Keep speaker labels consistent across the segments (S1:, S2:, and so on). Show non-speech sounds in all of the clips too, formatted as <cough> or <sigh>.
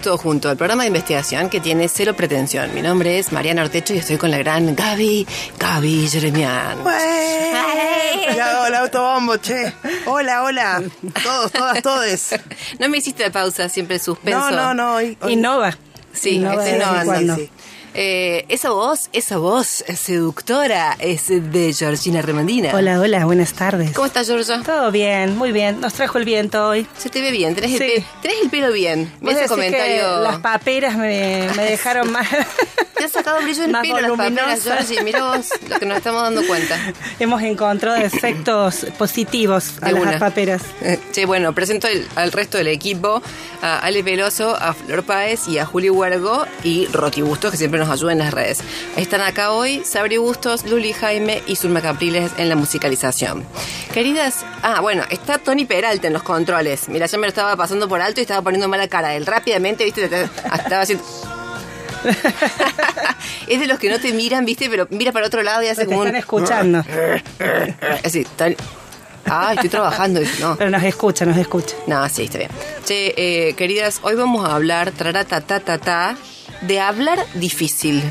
S1: Todo junto al programa de investigación que tiene cero pretensión. Mi nombre es Mariana Ortecho y estoy con la gran Gaby, Gaby Jeremian.
S2: Ya el autobombo, che. Hola, hola. Todos, todas, todes.
S1: No me hiciste pausa, siempre suspenso.
S2: No, no, no.
S3: Innova.
S1: Sí,
S3: Innova
S1: este no sí. Eh, esa voz, esa voz seductora es de Georgina Remandina.
S3: Hola, hola, buenas tardes.
S1: ¿Cómo estás, Georgia?
S3: Todo bien, muy bien. Nos trajo el viento hoy.
S1: Se te ve bien, tenés, el,
S3: Sí.
S1: pe- tenés el pelo bien.
S3: Vos
S1: Ese comentario.
S3: que las paperas me, me dejaron <laughs> más.
S1: Te has sacado brillo en el pelo las paperas. Georgie. Mirá vos lo que nos estamos dando cuenta. <laughs>
S3: Hemos encontrado efectos positivos a
S1: De
S3: las
S1: una.
S3: paperas.
S1: Sí, bueno, presento el- al resto del equipo, a Ale Peloso, a Flor Páez y a Juli Huergo y Roti Bustos, que siempre nos ayudan en las redes. Están acá hoy Sabri Bustos, Luli Jaime y Zulma Capriles en la musicalización. Queridas, ah, bueno, está Tony Peralta en los controles. Mira, yo me lo estaba pasando por alto y estaba poniendo mala cara. Él rápidamente, viste, estaba haciendo... <laughs> es de los que no te miran, viste, pero mira para otro lado y hace
S3: Te
S1: como un...
S3: están escuchando. <laughs>
S1: Así, tan... Ah, estoy trabajando. No.
S3: Pero nos escucha, nos escucha.
S1: No, sí, está bien. Che, eh, queridas, hoy vamos a hablar, trarata, ta, ta, ta, de hablar difícil.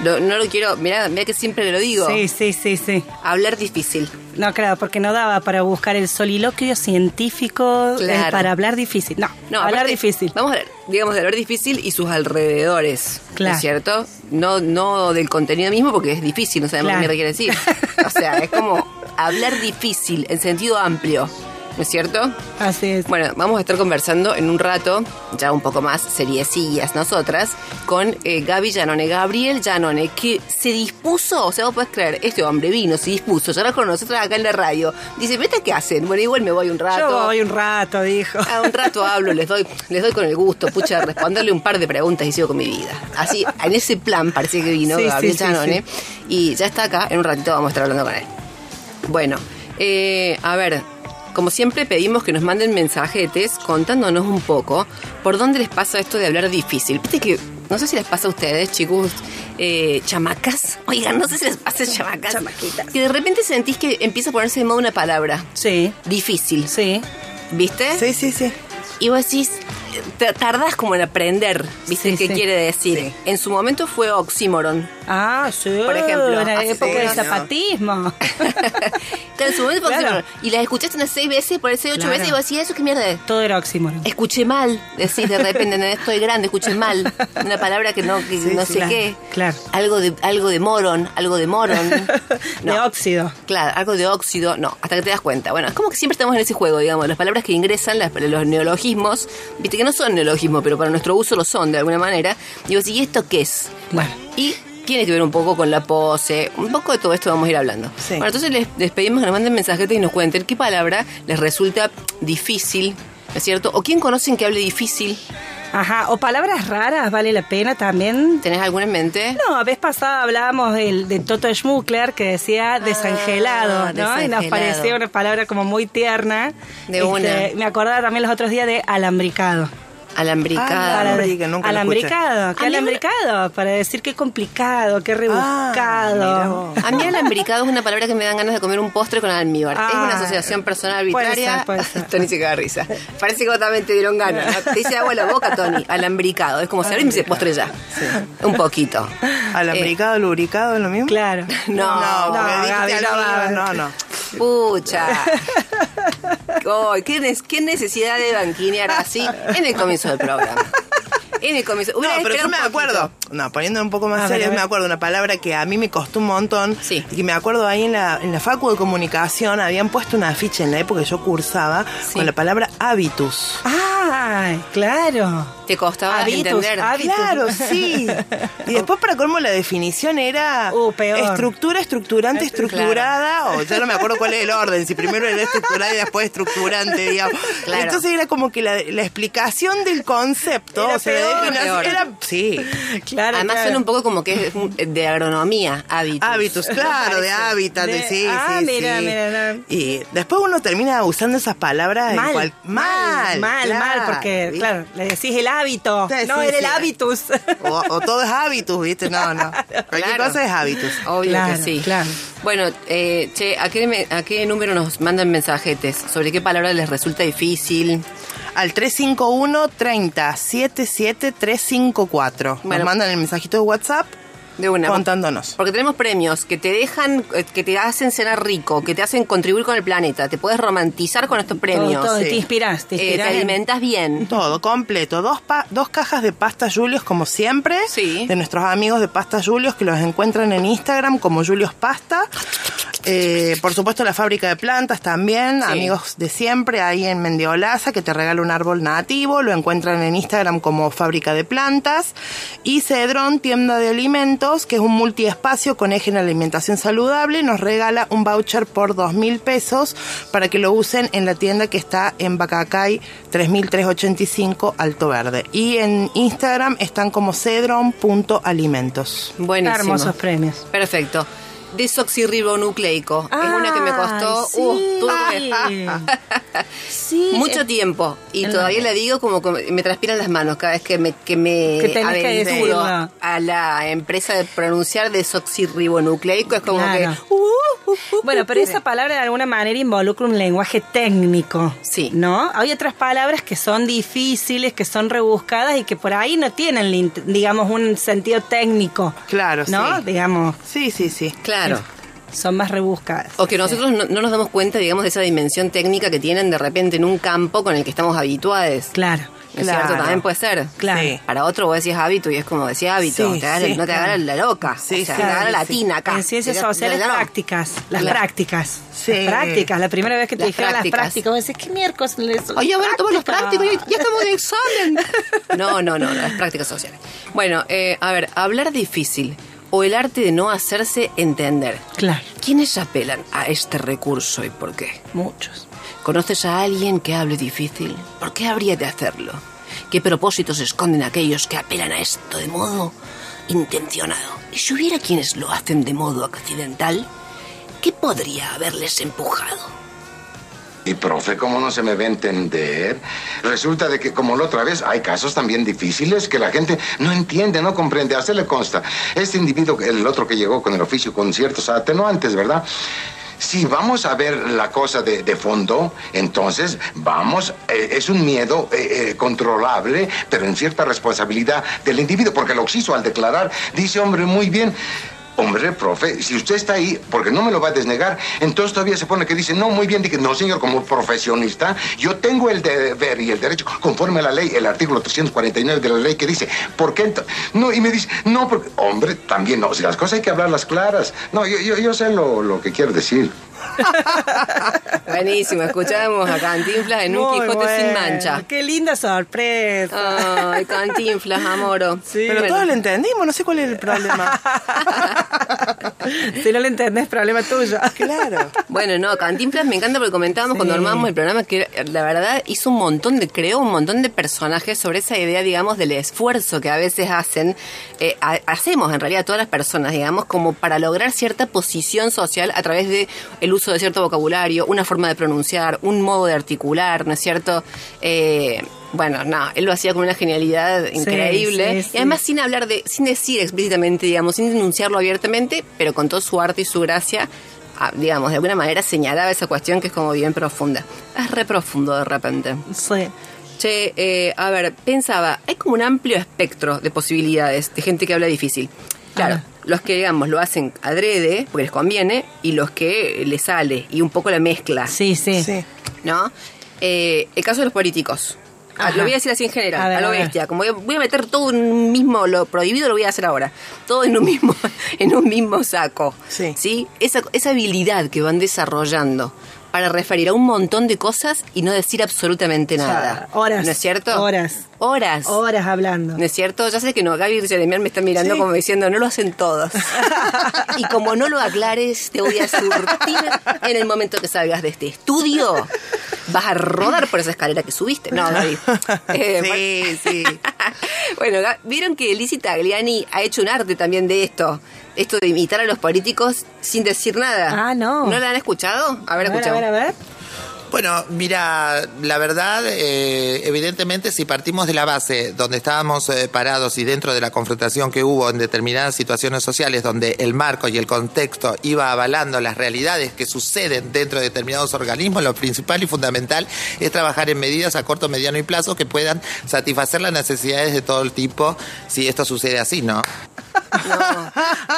S1: No, no lo quiero, mira, mira que siempre lo digo.
S3: Sí, sí, sí, sí.
S1: Hablar difícil.
S3: No, claro, porque no daba para buscar el soliloquio científico eh,
S1: Claro.
S3: para hablar difícil. No,
S1: No,
S3: hablar
S1: aparte,
S3: difícil.
S1: Vamos a hablar, digamos, de hablar difícil y sus alrededores. ¿no
S3: Claro.
S1: ¿Es cierto? No, no del contenido mismo porque es difícil, no sabemos
S3: Claro.
S1: qué mierda quiere decir. O sea, es como <laughs> hablar difícil en sentido amplio. ¿No es cierto?
S3: Así es.
S1: Bueno, vamos a estar conversando en un rato, ya un poco más seriecillas nosotras, con eh, Gaby Janone, Gabriel Janone, que se dispuso, o sea, vos podés creer, este hombre vino, se dispuso, ya con nosotros acá en la radio. Dice, ¿vete qué hacen? Bueno, igual me voy un rato.
S3: Yo voy un rato, dijo.
S1: Ah, un rato hablo, les doy, les doy con el gusto, pucha, responderle un par de preguntas y sigo con mi vida. Así, en ese plan parece que vino
S3: Sí,
S1: Gabriel
S3: sí.
S1: Y ya está acá, en un ratito vamos a estar hablando con él. Bueno, eh, a ver, como siempre pedimos que nos manden mensajetes contándonos un poco por dónde les pasa esto de hablar difícil. Viste que, no sé si les pasa a ustedes, chicos, eh, chamacas. Oigan, no sé si les pasa chamacas.
S3: Chamaquitas.
S1: Que de repente sentís que empieza a ponerse de moda una palabra.
S3: Sí,
S1: Difícil.
S3: sí.
S1: ¿Viste?
S2: Sí, sí, sí.
S1: Y vos decís, te- tardás como en aprender, ¿viste?
S3: Sí,
S1: ¿Qué
S3: sí.
S1: quiere decir?
S2: Sí.
S1: En su momento fue oxímoron.
S3: Ah, sí.
S1: Por ejemplo,
S3: en la época del zapatismo. <laughs>
S1: En su momento fue
S3: Claro.
S1: oxímoron. Y las escuchaste unas seis veces, por eso ocho
S3: Claro.
S1: veces, y vos decís, ¿eso qué mierda es?
S3: Todo era oxímoron.
S1: Escuché mal, decís de repente, "Nene, estoy grande, escuché mal. Una palabra que no, que no sé
S3: claro,
S1: qué.
S3: claro.
S1: Algo de, algo de moron, algo de moron. <laughs>
S3: De óxido.
S1: Claro, algo de óxido, no, hasta que te das cuenta. Bueno, es como que siempre estamos en ese juego, digamos, las palabras que ingresan, las- los neologismos, viste que no son neologismos, pero para nuestro uso lo son de alguna manera. Digo, ¿y esto qué es?
S3: Bueno.
S1: Y tiene que ver un poco con la pose, un poco de todo esto vamos a ir hablando.
S2: Sí.
S1: Bueno, entonces les, les pedimos que nos manden mensajetes y nos cuenten qué palabra les resulta difícil, ¿no es cierto? O quién conocen que hable difícil.
S3: Ajá, o palabras raras, vale la pena también.
S1: ¿Tenés alguna en mente?
S3: No, vez pasada hablábamos del, de Toto Schmuckler que decía desangelado, ¿no? Y nos
S1: Ah,
S3: parecía una palabra como muy tierna. Este,
S1: De una.
S3: Me acordaba también los otros días de alambricado.
S1: Alambricada.
S2: Alambrique, nunca lo
S3: alambricado, ¿qué alambricado? Para decir qué complicado, qué
S2: Ah, mira
S3: rebuscado.
S2: vos.
S1: A mí alambricado es una palabra que me dan ganas de comer un postre con almíbar. es una
S3: Ah,
S1: asociación personal
S3: puede
S1: arbitraria.
S3: ser, puede ser. <laughs>
S1: Tony se caga de risa. Parece que vos también te dieron ganas. Te dice agua en la boca, Tony. Alambricado. Es como si abrís y me dice postre ya. Un poquito.
S2: Alambricado, lubricado, ¿es lo mismo?
S3: Claro.
S1: No,
S2: No,
S3: no, no.
S1: Pucha. ¿qué, qué necesidad de banquinear así en el comienzo del programa? En el comienzo.
S2: No, pero yo me acuerdo, no, poniendo un poco más
S3: A
S2: serio,
S3: ver.
S2: me acuerdo una palabra que a mí me costó un montón.
S1: Sí.
S2: Y que me acuerdo ahí en la, en la facu de comunicación, habían puesto una afiche en la época que yo cursaba
S1: Sí.
S2: con la palabra habitus.
S3: Ay, claro.
S1: Te costaba
S3: Habitus,
S1: entender.
S3: habitus.
S2: Claro, sí. <laughs> Y después para colmo la definición era
S3: Uh, peor.
S2: estructura, estructurante, estructurada, o ya no me acuerdo cuál es el orden, si primero era estructurada y después estructurante, digamos.
S1: Claro.
S2: Entonces era como que la, la explicación del concepto,
S3: Era
S2: o sea, la
S3: peor.
S2: Definición
S1: Peor.
S2: era, sí,
S3: Claro,
S1: Además
S3: claro.
S1: suena un poco como que es un- de agronomía, hábitos.
S2: hábitos, <laughs> claro, de hábitat, de, sí,
S3: ah,
S2: sí,
S3: mira,
S2: sí.
S3: mira, no.
S2: Y después uno termina usando esas palabras
S3: Mal,
S2: cual- mal,
S3: mal,
S2: claro,
S3: mal, porque, claro, le decís el hábito,
S2: Sí,
S3: no era el hábitus.
S2: O, o todo es hábitus, ¿viste? No, no. <laughs> Cualquier
S1: Claro.
S2: cosa es hábitus.
S1: Obvio
S3: Claro,
S1: que sí.
S3: claro.
S1: Bueno, eh, che, ¿a qué, ¿a qué número nos mandan mensajetes? ¿Sobre qué palabra les resulta difícil?
S2: Al 351 30 77 354.
S1: Bueno.
S2: Nos mandan el mensajito de WhatsApp
S1: De una.
S2: contándonos.
S1: Porque tenemos premios que te dejan, eh, que te hacen cenar rico, que te hacen contribuir con el planeta. Te puedes romantizar con estos premios.
S3: Todo, todo,
S2: sí.
S3: te inspirás, te
S1: Eh, te
S3: inspirás. en-
S1: alimentas bien.
S2: Todo completo. Dos, pa- dos cajas de pasta Julios, como siempre.
S1: Sí.
S2: De nuestros amigos de Pasta Julios, que los encuentran en Instagram como Julios Pasta. Eh, por supuesto, la fábrica de plantas también.
S1: Sí.
S2: Amigos de siempre, ahí en Mendiolaza, que te regala un árbol nativo. Lo encuentran en Instagram como Fábrica de Plantas. Y Cedrón, tienda de alimentos, que es un multiespacio con eje en alimentación saludable. Nos regala un voucher por dos mil pesos para que lo usen en la tienda que está en Bacacay 3385 Alto Verde. Y en Instagram están como cedron.alimentos.
S1: Buenísimo.
S3: Hermosos premios.
S1: Perfecto. Desoxirribonucleico. es una que me costó
S3: Ay,
S1: uh,
S3: sí.
S1: tuve que-
S3: Sí,
S1: mucho
S3: eh,
S1: tiempo. Y todavía
S3: la-
S1: le digo como, como- me transpiran las manos cada vez que me, que me
S3: Que que
S1: aventuro a la empresa de pronunciar desoxirribonucleico. Es como
S3: Claro.
S1: que... uh, uh, uh,
S3: Bueno, pero esa palabra de alguna manera involucra un lenguaje técnico.
S1: Sí.
S3: ¿No? Hay otras palabras que son difíciles, que son rebuscadas y que por ahí no tienen, digamos, un sentido técnico.
S2: Claro,
S3: ¿No?
S2: sí.
S3: Digamos,
S2: Sí, sí, sí.
S1: Claro.
S3: Son más rebuscadas.
S1: O que nosotros no, no nos damos cuenta, digamos, de esa dimensión técnica que tienen de repente en un campo con el que estamos habituados.
S3: Claro.
S1: ¿No es
S2: Claro.
S1: cierto? También puede ser.
S3: Claro.
S2: Sí.
S1: Para otro vos decís hábito y es como decía hábito.
S2: Sí,
S1: te agarra-
S2: sí,
S1: no te
S2: claro.
S1: agarra la loca.
S2: Sí,
S1: o sea,
S2: sí,
S1: te agarra
S2: sí,
S1: la tina acá.
S3: En ciencias sociales,
S1: no.
S3: prácticas. Las
S1: Claro.
S3: prácticas.
S2: Sí.
S3: Las prácticas. La primera vez que te
S1: Las
S3: dijeron
S1: prácticas.
S3: las prácticas, vos decís, ¿qué miércoles?
S1: Oye, ahora todos los prácticos, ya, ya estamos de examen. <laughs> No, no, no, las prácticas sociales. Bueno, eh, a ver, hablar difícil o el arte de no hacerse entender.
S3: Claro,
S1: ¿Quiénes apelan a este recurso y por qué?
S3: muchos.
S1: ¿Conoces a alguien que hable difícil? ¿Por qué habría de hacerlo? ¿Qué propósitos esconden aquellos que apelan a esto de modo intencionado? ¿Y si hubiera quienes lo hacen de modo accidental? ¿Qué podría haberles empujado?
S4: Y profe, ¿cómo no se me va a entender? Resulta de que, como la otra vez, hay casos también difíciles que la gente no entiende, no comprende. A consta. Este individuo, el otro que llegó con el oficio con ciertos atenuantes, ¿verdad? Si vamos a ver la cosa de, fondo, entonces vamos, eh, es un miedo eh, eh, controlable, pero en cierta responsabilidad del individuo, porque lo hizo al declarar, dice, hombre, muy bien. Hombre, profe, si usted está ahí, porque no me lo va a desnegar, entonces todavía se pone que dice, no, muy bien, dije, no, señor, como profesionista, yo tengo el deber y el derecho, conforme a la ley, el artículo 349 de la ley que dice, ¿por qué? ento-?" No, y me dice, no, porque, hombre, también no, si las cosas hay que hablarlas claras. No, yo, yo, yo sé lo, lo que quiero decir. <laughs>
S1: Buenísimo, escuchábamos a Cantinflas en un Quijote sin mancha.
S3: Qué linda sorpresa.
S1: Ay, Cantinflas, amoro.
S3: Sí.
S2: Pero
S1: Bueno.
S2: todos lo entendimos, no sé cuál es el problema. <laughs>
S3: si no lo entendés, problema tuyo.
S2: claro.
S1: Bueno, no, Cantinflas me encanta porque comentábamos
S3: Sí.
S1: cuando armábamos el programa que la verdad hizo un montón de, creó un montón de personajes sobre esa idea, digamos, del esfuerzo que a veces hacen, eh, ha- hacemos en realidad todas las personas, digamos, como para lograr cierta posición social a través de el uso de cierto vocabulario, una forma de pronunciar, un modo de articular, ¿no es cierto? Eh, Bueno, no, él lo hacía con una genialidad increíble.
S3: sí,
S1: Y además sin hablar de, sin decir explícitamente, digamos, sin denunciarlo abiertamente, pero con todo su arte y su gracia, ah, digamos, de alguna manera señalaba esa cuestión que es como bien profunda. Es re profundo de repente.
S3: Sí.
S1: Che, eh, a ver, pensaba, hay como un amplio espectro de posibilidades de gente que habla difícil. Claro,
S3: Ah.
S1: Los que, digamos, lo hacen adrede, porque les conviene, y los que les sale, y un poco la mezcla.
S3: Sí, sí.
S2: Sí.
S1: ¿no? Eh, el caso de los políticos. Ah,
S3: Ajá.
S1: Lo voy a decir así en general,
S3: A
S1: a,
S3: ver,
S1: lo
S3: a
S1: bestia. Como voy a, voy a meter todo en un mismo, lo prohibido lo voy a hacer ahora. Todo en un mismo, <laughs> en un mismo saco.
S2: Sí.
S1: Esa, esa habilidad que van desarrollando para referir a un montón de cosas y no decir absolutamente nada.
S3: horas,
S1: ¿No es cierto?
S3: horas.
S1: Horas.
S3: Horas hablando.
S1: ¿No es cierto? Ya sé que no, Gaby Jeremian me está mirando
S2: Sí.
S1: como diciendo, no lo hacen todos. <laughs> y como no lo aclares, te voy a surtir en el momento que salgas de este estudio. Vas a rodar por esa escalera que subiste. No, Gaby. <laughs> Eh,
S2: Sí, sí. <laughs>
S1: bueno, vieron que Lizzie Tagliani ha hecho un arte también de esto. Esto de imitar a los políticos sin decir nada.
S3: Ah, no.
S1: ¿No la han escuchado? A ver,
S3: a ver, a
S1: escuchamos.
S3: ver, a ver.
S5: Bueno, mira, la verdad, eh, evidentemente, si partimos de la base donde estábamos eh, parados y dentro de la confrontación que hubo en determinadas situaciones sociales, donde el marco y el contexto iba avalando las realidades que suceden dentro de determinados organismos, lo principal y fundamental es trabajar en medidas a corto, mediano y plazo que puedan satisfacer las necesidades de todo el tipo, si esto sucede así, ¿no?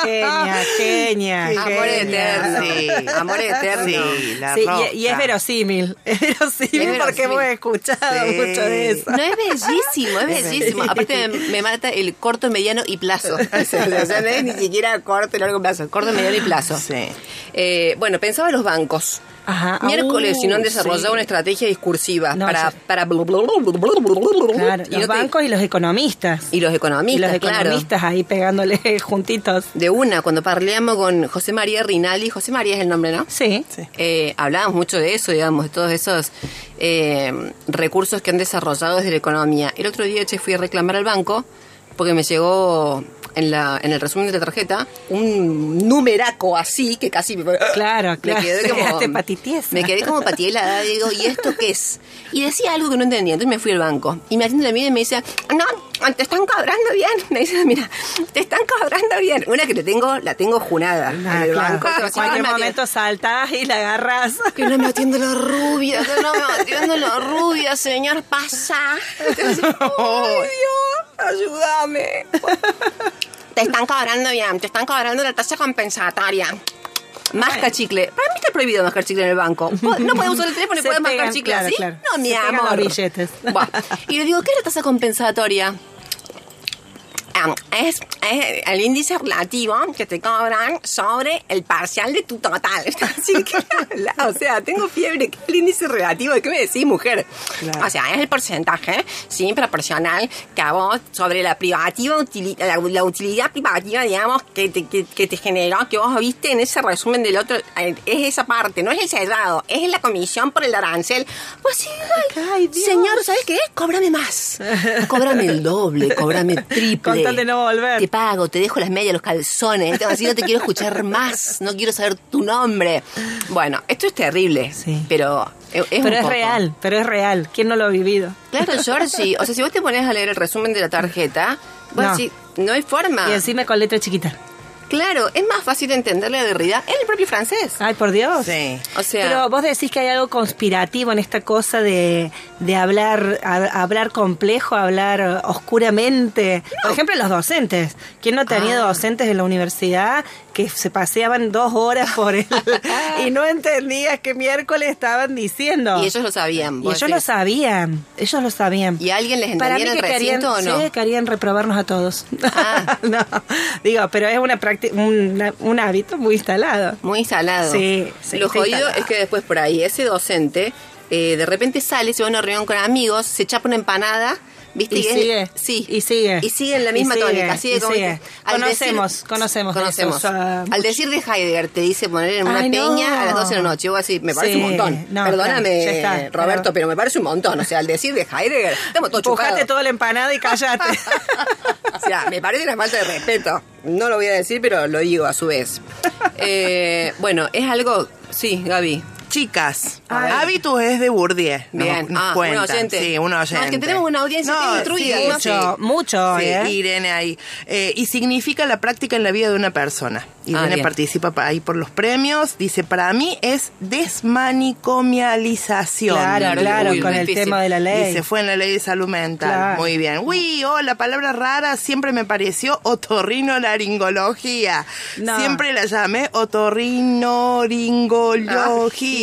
S3: Genia, <laughs> genia.
S1: Amor
S3: genia.
S1: eterno.
S2: Sí.
S1: Amor eterno.
S2: Sí, la
S3: Sí,
S2: roca.
S3: y, y es verosímil. <laughs> Es verosímil
S1: Es
S3: porque
S1: verosímil.
S3: hemos escuchado
S2: Sí.
S3: mucho de eso.
S1: No es bellísimo, es bellísimo. Aparte me, me mata el corto, mediano y plazo. <laughs> O sea, o sea, no es ni siquiera corto y largo plazo, corto, mediano y plazo.
S2: Sí.
S1: Eh, bueno, pensaba en los bancos.
S3: Ajá.
S1: Miércoles,
S3: Uh,
S1: si no han desarrollado
S3: sí.
S1: una estrategia discursiva
S3: No,
S1: para,
S3: sí.
S1: para
S3: Claro,
S1: y
S3: los
S1: no te-
S3: bancos y los economistas.
S1: y los
S3: Y
S1: economistas,
S3: los
S1: claro.
S3: economistas ahí pegándole <laughs> juntitos.
S1: De una, cuando parleamos con José María Rinaldi, José María es el nombre, ¿no?
S3: Sí.
S2: Sí.
S1: Eh, hablábamos mucho de eso, digamos, de todos esos eh, recursos que han desarrollado desde la economía. El otro día, che, fui a reclamar al banco porque me llegó en, la, en el resumen de la tarjeta un numeraco así que casi me,
S3: Claro,
S1: me
S3: claro,
S1: quedé
S3: te
S1: como <laughs> me quedé como patielada digo y esto qué es y decía algo que no entendía entonces me fui al banco. Y me atiende la mira y me dice no te están cobrando bien <laughs> me dice mira te están cobrando bien una que te tengo la tengo junada en
S3: Ah,
S1: el
S3: claro.
S1: banco
S3: En cualquier
S1: me
S3: momento saltás y la agarras.
S1: que no me <laughs> atiende la rubia, que no me atiende la rubia, señor, pasa. Entonces, Ay, Dios, ayúdame. Te están cobrando bien, te están cobrando la tasa compensatoria. Masca chicle. Para mí está prohibido mascar chicle en el banco. <laughs> No podemos usar el teléfono y podemos mascar chicle
S3: claro, claro.
S1: No, mi
S3: Se
S1: amor.
S3: los billetes.
S1: Buah. Y le digo, ¿qué es la tasa compensatoria? Es, es el índice relativo que te cobran sobre el parcial de tu total. <laughs> Así que, o sea, tengo fiebre. ¿Qué es el índice relativo? ¿De qué me decís, mujer?
S2: Claro.
S1: O sea, es el porcentaje, sí, proporcional que a vos sobre la privativa la, la utilidad privativa, digamos, que te, que, que te generó, que vos viste en ese resumen del otro, eh, es esa parte, no es el cerrado, es la comisión por el arancel. Pues sí, ay,
S3: Ay,
S1: señor, ¿sabes qué? Cóbrame más. <laughs> Cóbrame el doble, cóbrame triple.
S3: Con tal de no volver.
S1: Te pago, te dejo las medias, los calzones. Así no te quiero escuchar más. No quiero saber tu nombre. Bueno, esto es terrible.
S3: Sí.
S1: Pero es, es un
S3: pero es
S1: poco.
S3: real, pero es real. ¿Quién no lo ha vivido?
S1: Claro, Georgie. O sea, si vos te pones a leer el resumen de la tarjeta, vos
S3: No.
S1: decís, no hay forma.
S3: Y encima con letra chiquita.
S1: Claro, es más fácil de entenderle a Derrida en el propio francés.
S3: Ay, por Dios.
S2: Sí.
S1: O sea,
S3: Pero vos decís que hay algo conspirativo en esta cosa de, de hablar a- hablar complejo, hablar oscuramente. Por ejemplo, los docentes. ¿Quién no ha tenido
S1: Ah.
S3: docentes en la universidad que se paseaban dos horas por el... <laughs> y no entendías qué miércoles estaban diciendo?
S1: y ellos lo sabían.
S3: Y ellos lo sabían, ellos lo sabían.
S1: ¿Y alguien les entendía en el
S3: querían,
S1: recinto o no?
S3: sí, querían reprobarnos a todos.
S1: Ah. <laughs>
S3: no, digo, pero es una práctica, un, un hábito muy instalado.
S1: Muy instalado.
S3: Sí, sí,
S1: Lo jodido
S3: instalado.
S1: es que después por ahí ese docente eh, de repente sale, se va a una reunión con amigos, se chapa una empanada, ¿viste?
S3: Y sigue.
S1: Sí.
S3: Y sigue.
S1: Y sigue en la misma
S3: sigue,
S1: tónica. Sigue como
S3: sigue.
S1: al
S3: Conocemos, conocemos
S1: Conocemos. al decir de Heidegger te dice poner en una
S3: Ay, no.
S1: peña a las 12 de la noche. Así, me parece
S3: Sí,
S1: un montón.
S3: no,
S1: Perdóname,
S3: claro, ya está,
S1: Roberto,
S3: pero-
S1: pero me parece un montón. O sea, al decir de Heidegger, estamos todos
S3: Empujate toda la empanada y cállate. <laughs>
S1: O sea, me parece una falta de respeto. No lo voy a decir, pero lo digo a su vez. <laughs> Eh, bueno, es algo. Sí, Gaby.
S2: Chicas,
S3: Ay.
S2: Habitus es de Bourdieu. nos-
S1: Bien.
S2: nos
S1: Ah, un oyente.
S2: Sí, un
S1: No,
S2: oyente.
S1: es que tenemos una audiencia que es instruida,
S2: sí,
S1: ¿no?
S3: Mucho,
S2: sí.
S3: mucho
S2: Sí,
S3: ¿eh?
S2: Irene ahí. Eh, y significa la práctica en la vida de una persona. Irene
S1: Ah,
S2: participa pa- ahí por los premios. Dice, para mí es desmanicomialización.
S3: Claro, claro,
S1: Uy,
S3: con el
S1: difícil.
S3: tema de la ley.
S2: Dice, fue en la ley de salud mental.
S3: Claro.
S2: Muy bien. Uy, oh, la palabra rara siempre me pareció otorrinolaringología.
S3: No.
S2: Siempre la llamé otorrinoringología.
S3: Ah,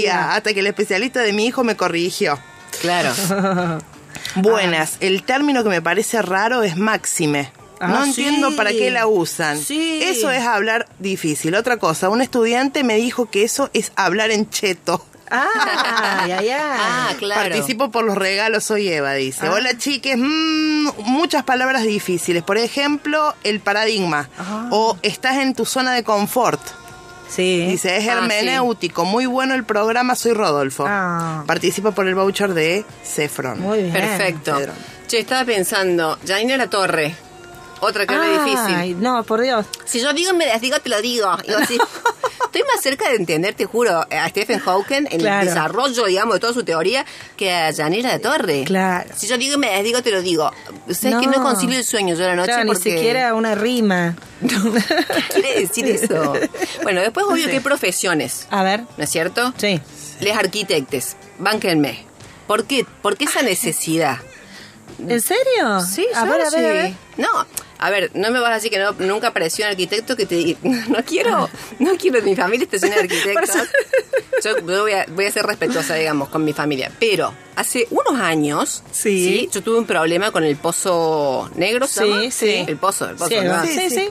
S2: hasta que el especialista de mi hijo me corrigió.
S1: Claro. <laughs>
S2: Buenas. El término que me parece raro es máxime.
S3: Ah,
S2: no
S3: sí.
S2: entiendo para qué la usan.
S3: Sí.
S2: Eso es hablar difícil. Otra cosa, un estudiante me dijo que eso es hablar en cheto.
S3: Ah, ay, ay. <laughs>
S1: Ah, claro.
S2: Participo por los regalos, soy Eva, dice.
S3: Ah.
S2: Hola chiques, mm, muchas palabras difíciles. Por ejemplo, el paradigma.
S3: Ah.
S2: O estás en tu zona de confort.
S3: Sí.
S2: Dice, es
S1: Ah,
S2: hermenéutico, muy bueno el programa, soy Rodolfo.
S3: Ah.
S2: Participa por el voucher de Cefron.
S3: Muy bien.
S1: Perfecto.
S2: Pedro.
S1: Che, estaba pensando, Janina La Torre. Otra que habla difícil.
S3: Ay, no, por Dios.
S1: Si yo digo me las digo, te lo digo. Estoy más cerca de entender, te juro, a Stephen Hawking en
S3: Claro.
S1: el desarrollo, digamos, de toda su teoría, que a Janela de Torre.
S3: Claro.
S1: Si yo digo me las digo, te lo digo. ¿Sabes que no concilio el sueño yo a la noche?
S3: Claro, ni siquiera una rima.
S1: ¿Qué quiere decir eso? Bueno, después obvio que hay profesiones,
S3: A ver.
S1: ¿no es cierto?
S3: Sí.
S1: Les arquitectes, bánquenme. ¿Por qué? ¿Por qué esa necesidad?
S3: ¿En serio?
S1: Sí,
S3: a
S1: yo
S3: ver, a ver, a ver.
S1: sí. No, a ver, no me vas a decir que no, nunca apareció un arquitecto que te <laughs> no quiero, no quiero que mi familia esté llena de arquitectos. Yo, yo voy, a, voy a ser respetuosa, digamos, con mi familia. Pero hace unos años,
S3: Sí.
S1: yo tuve un problema con el pozo negro, ¿se
S3: Sí,
S1: llama?
S3: sí.
S1: El pozo, el pozo,
S3: Sí,
S1: ¿no?
S3: sí, sí.
S2: Sí, sí.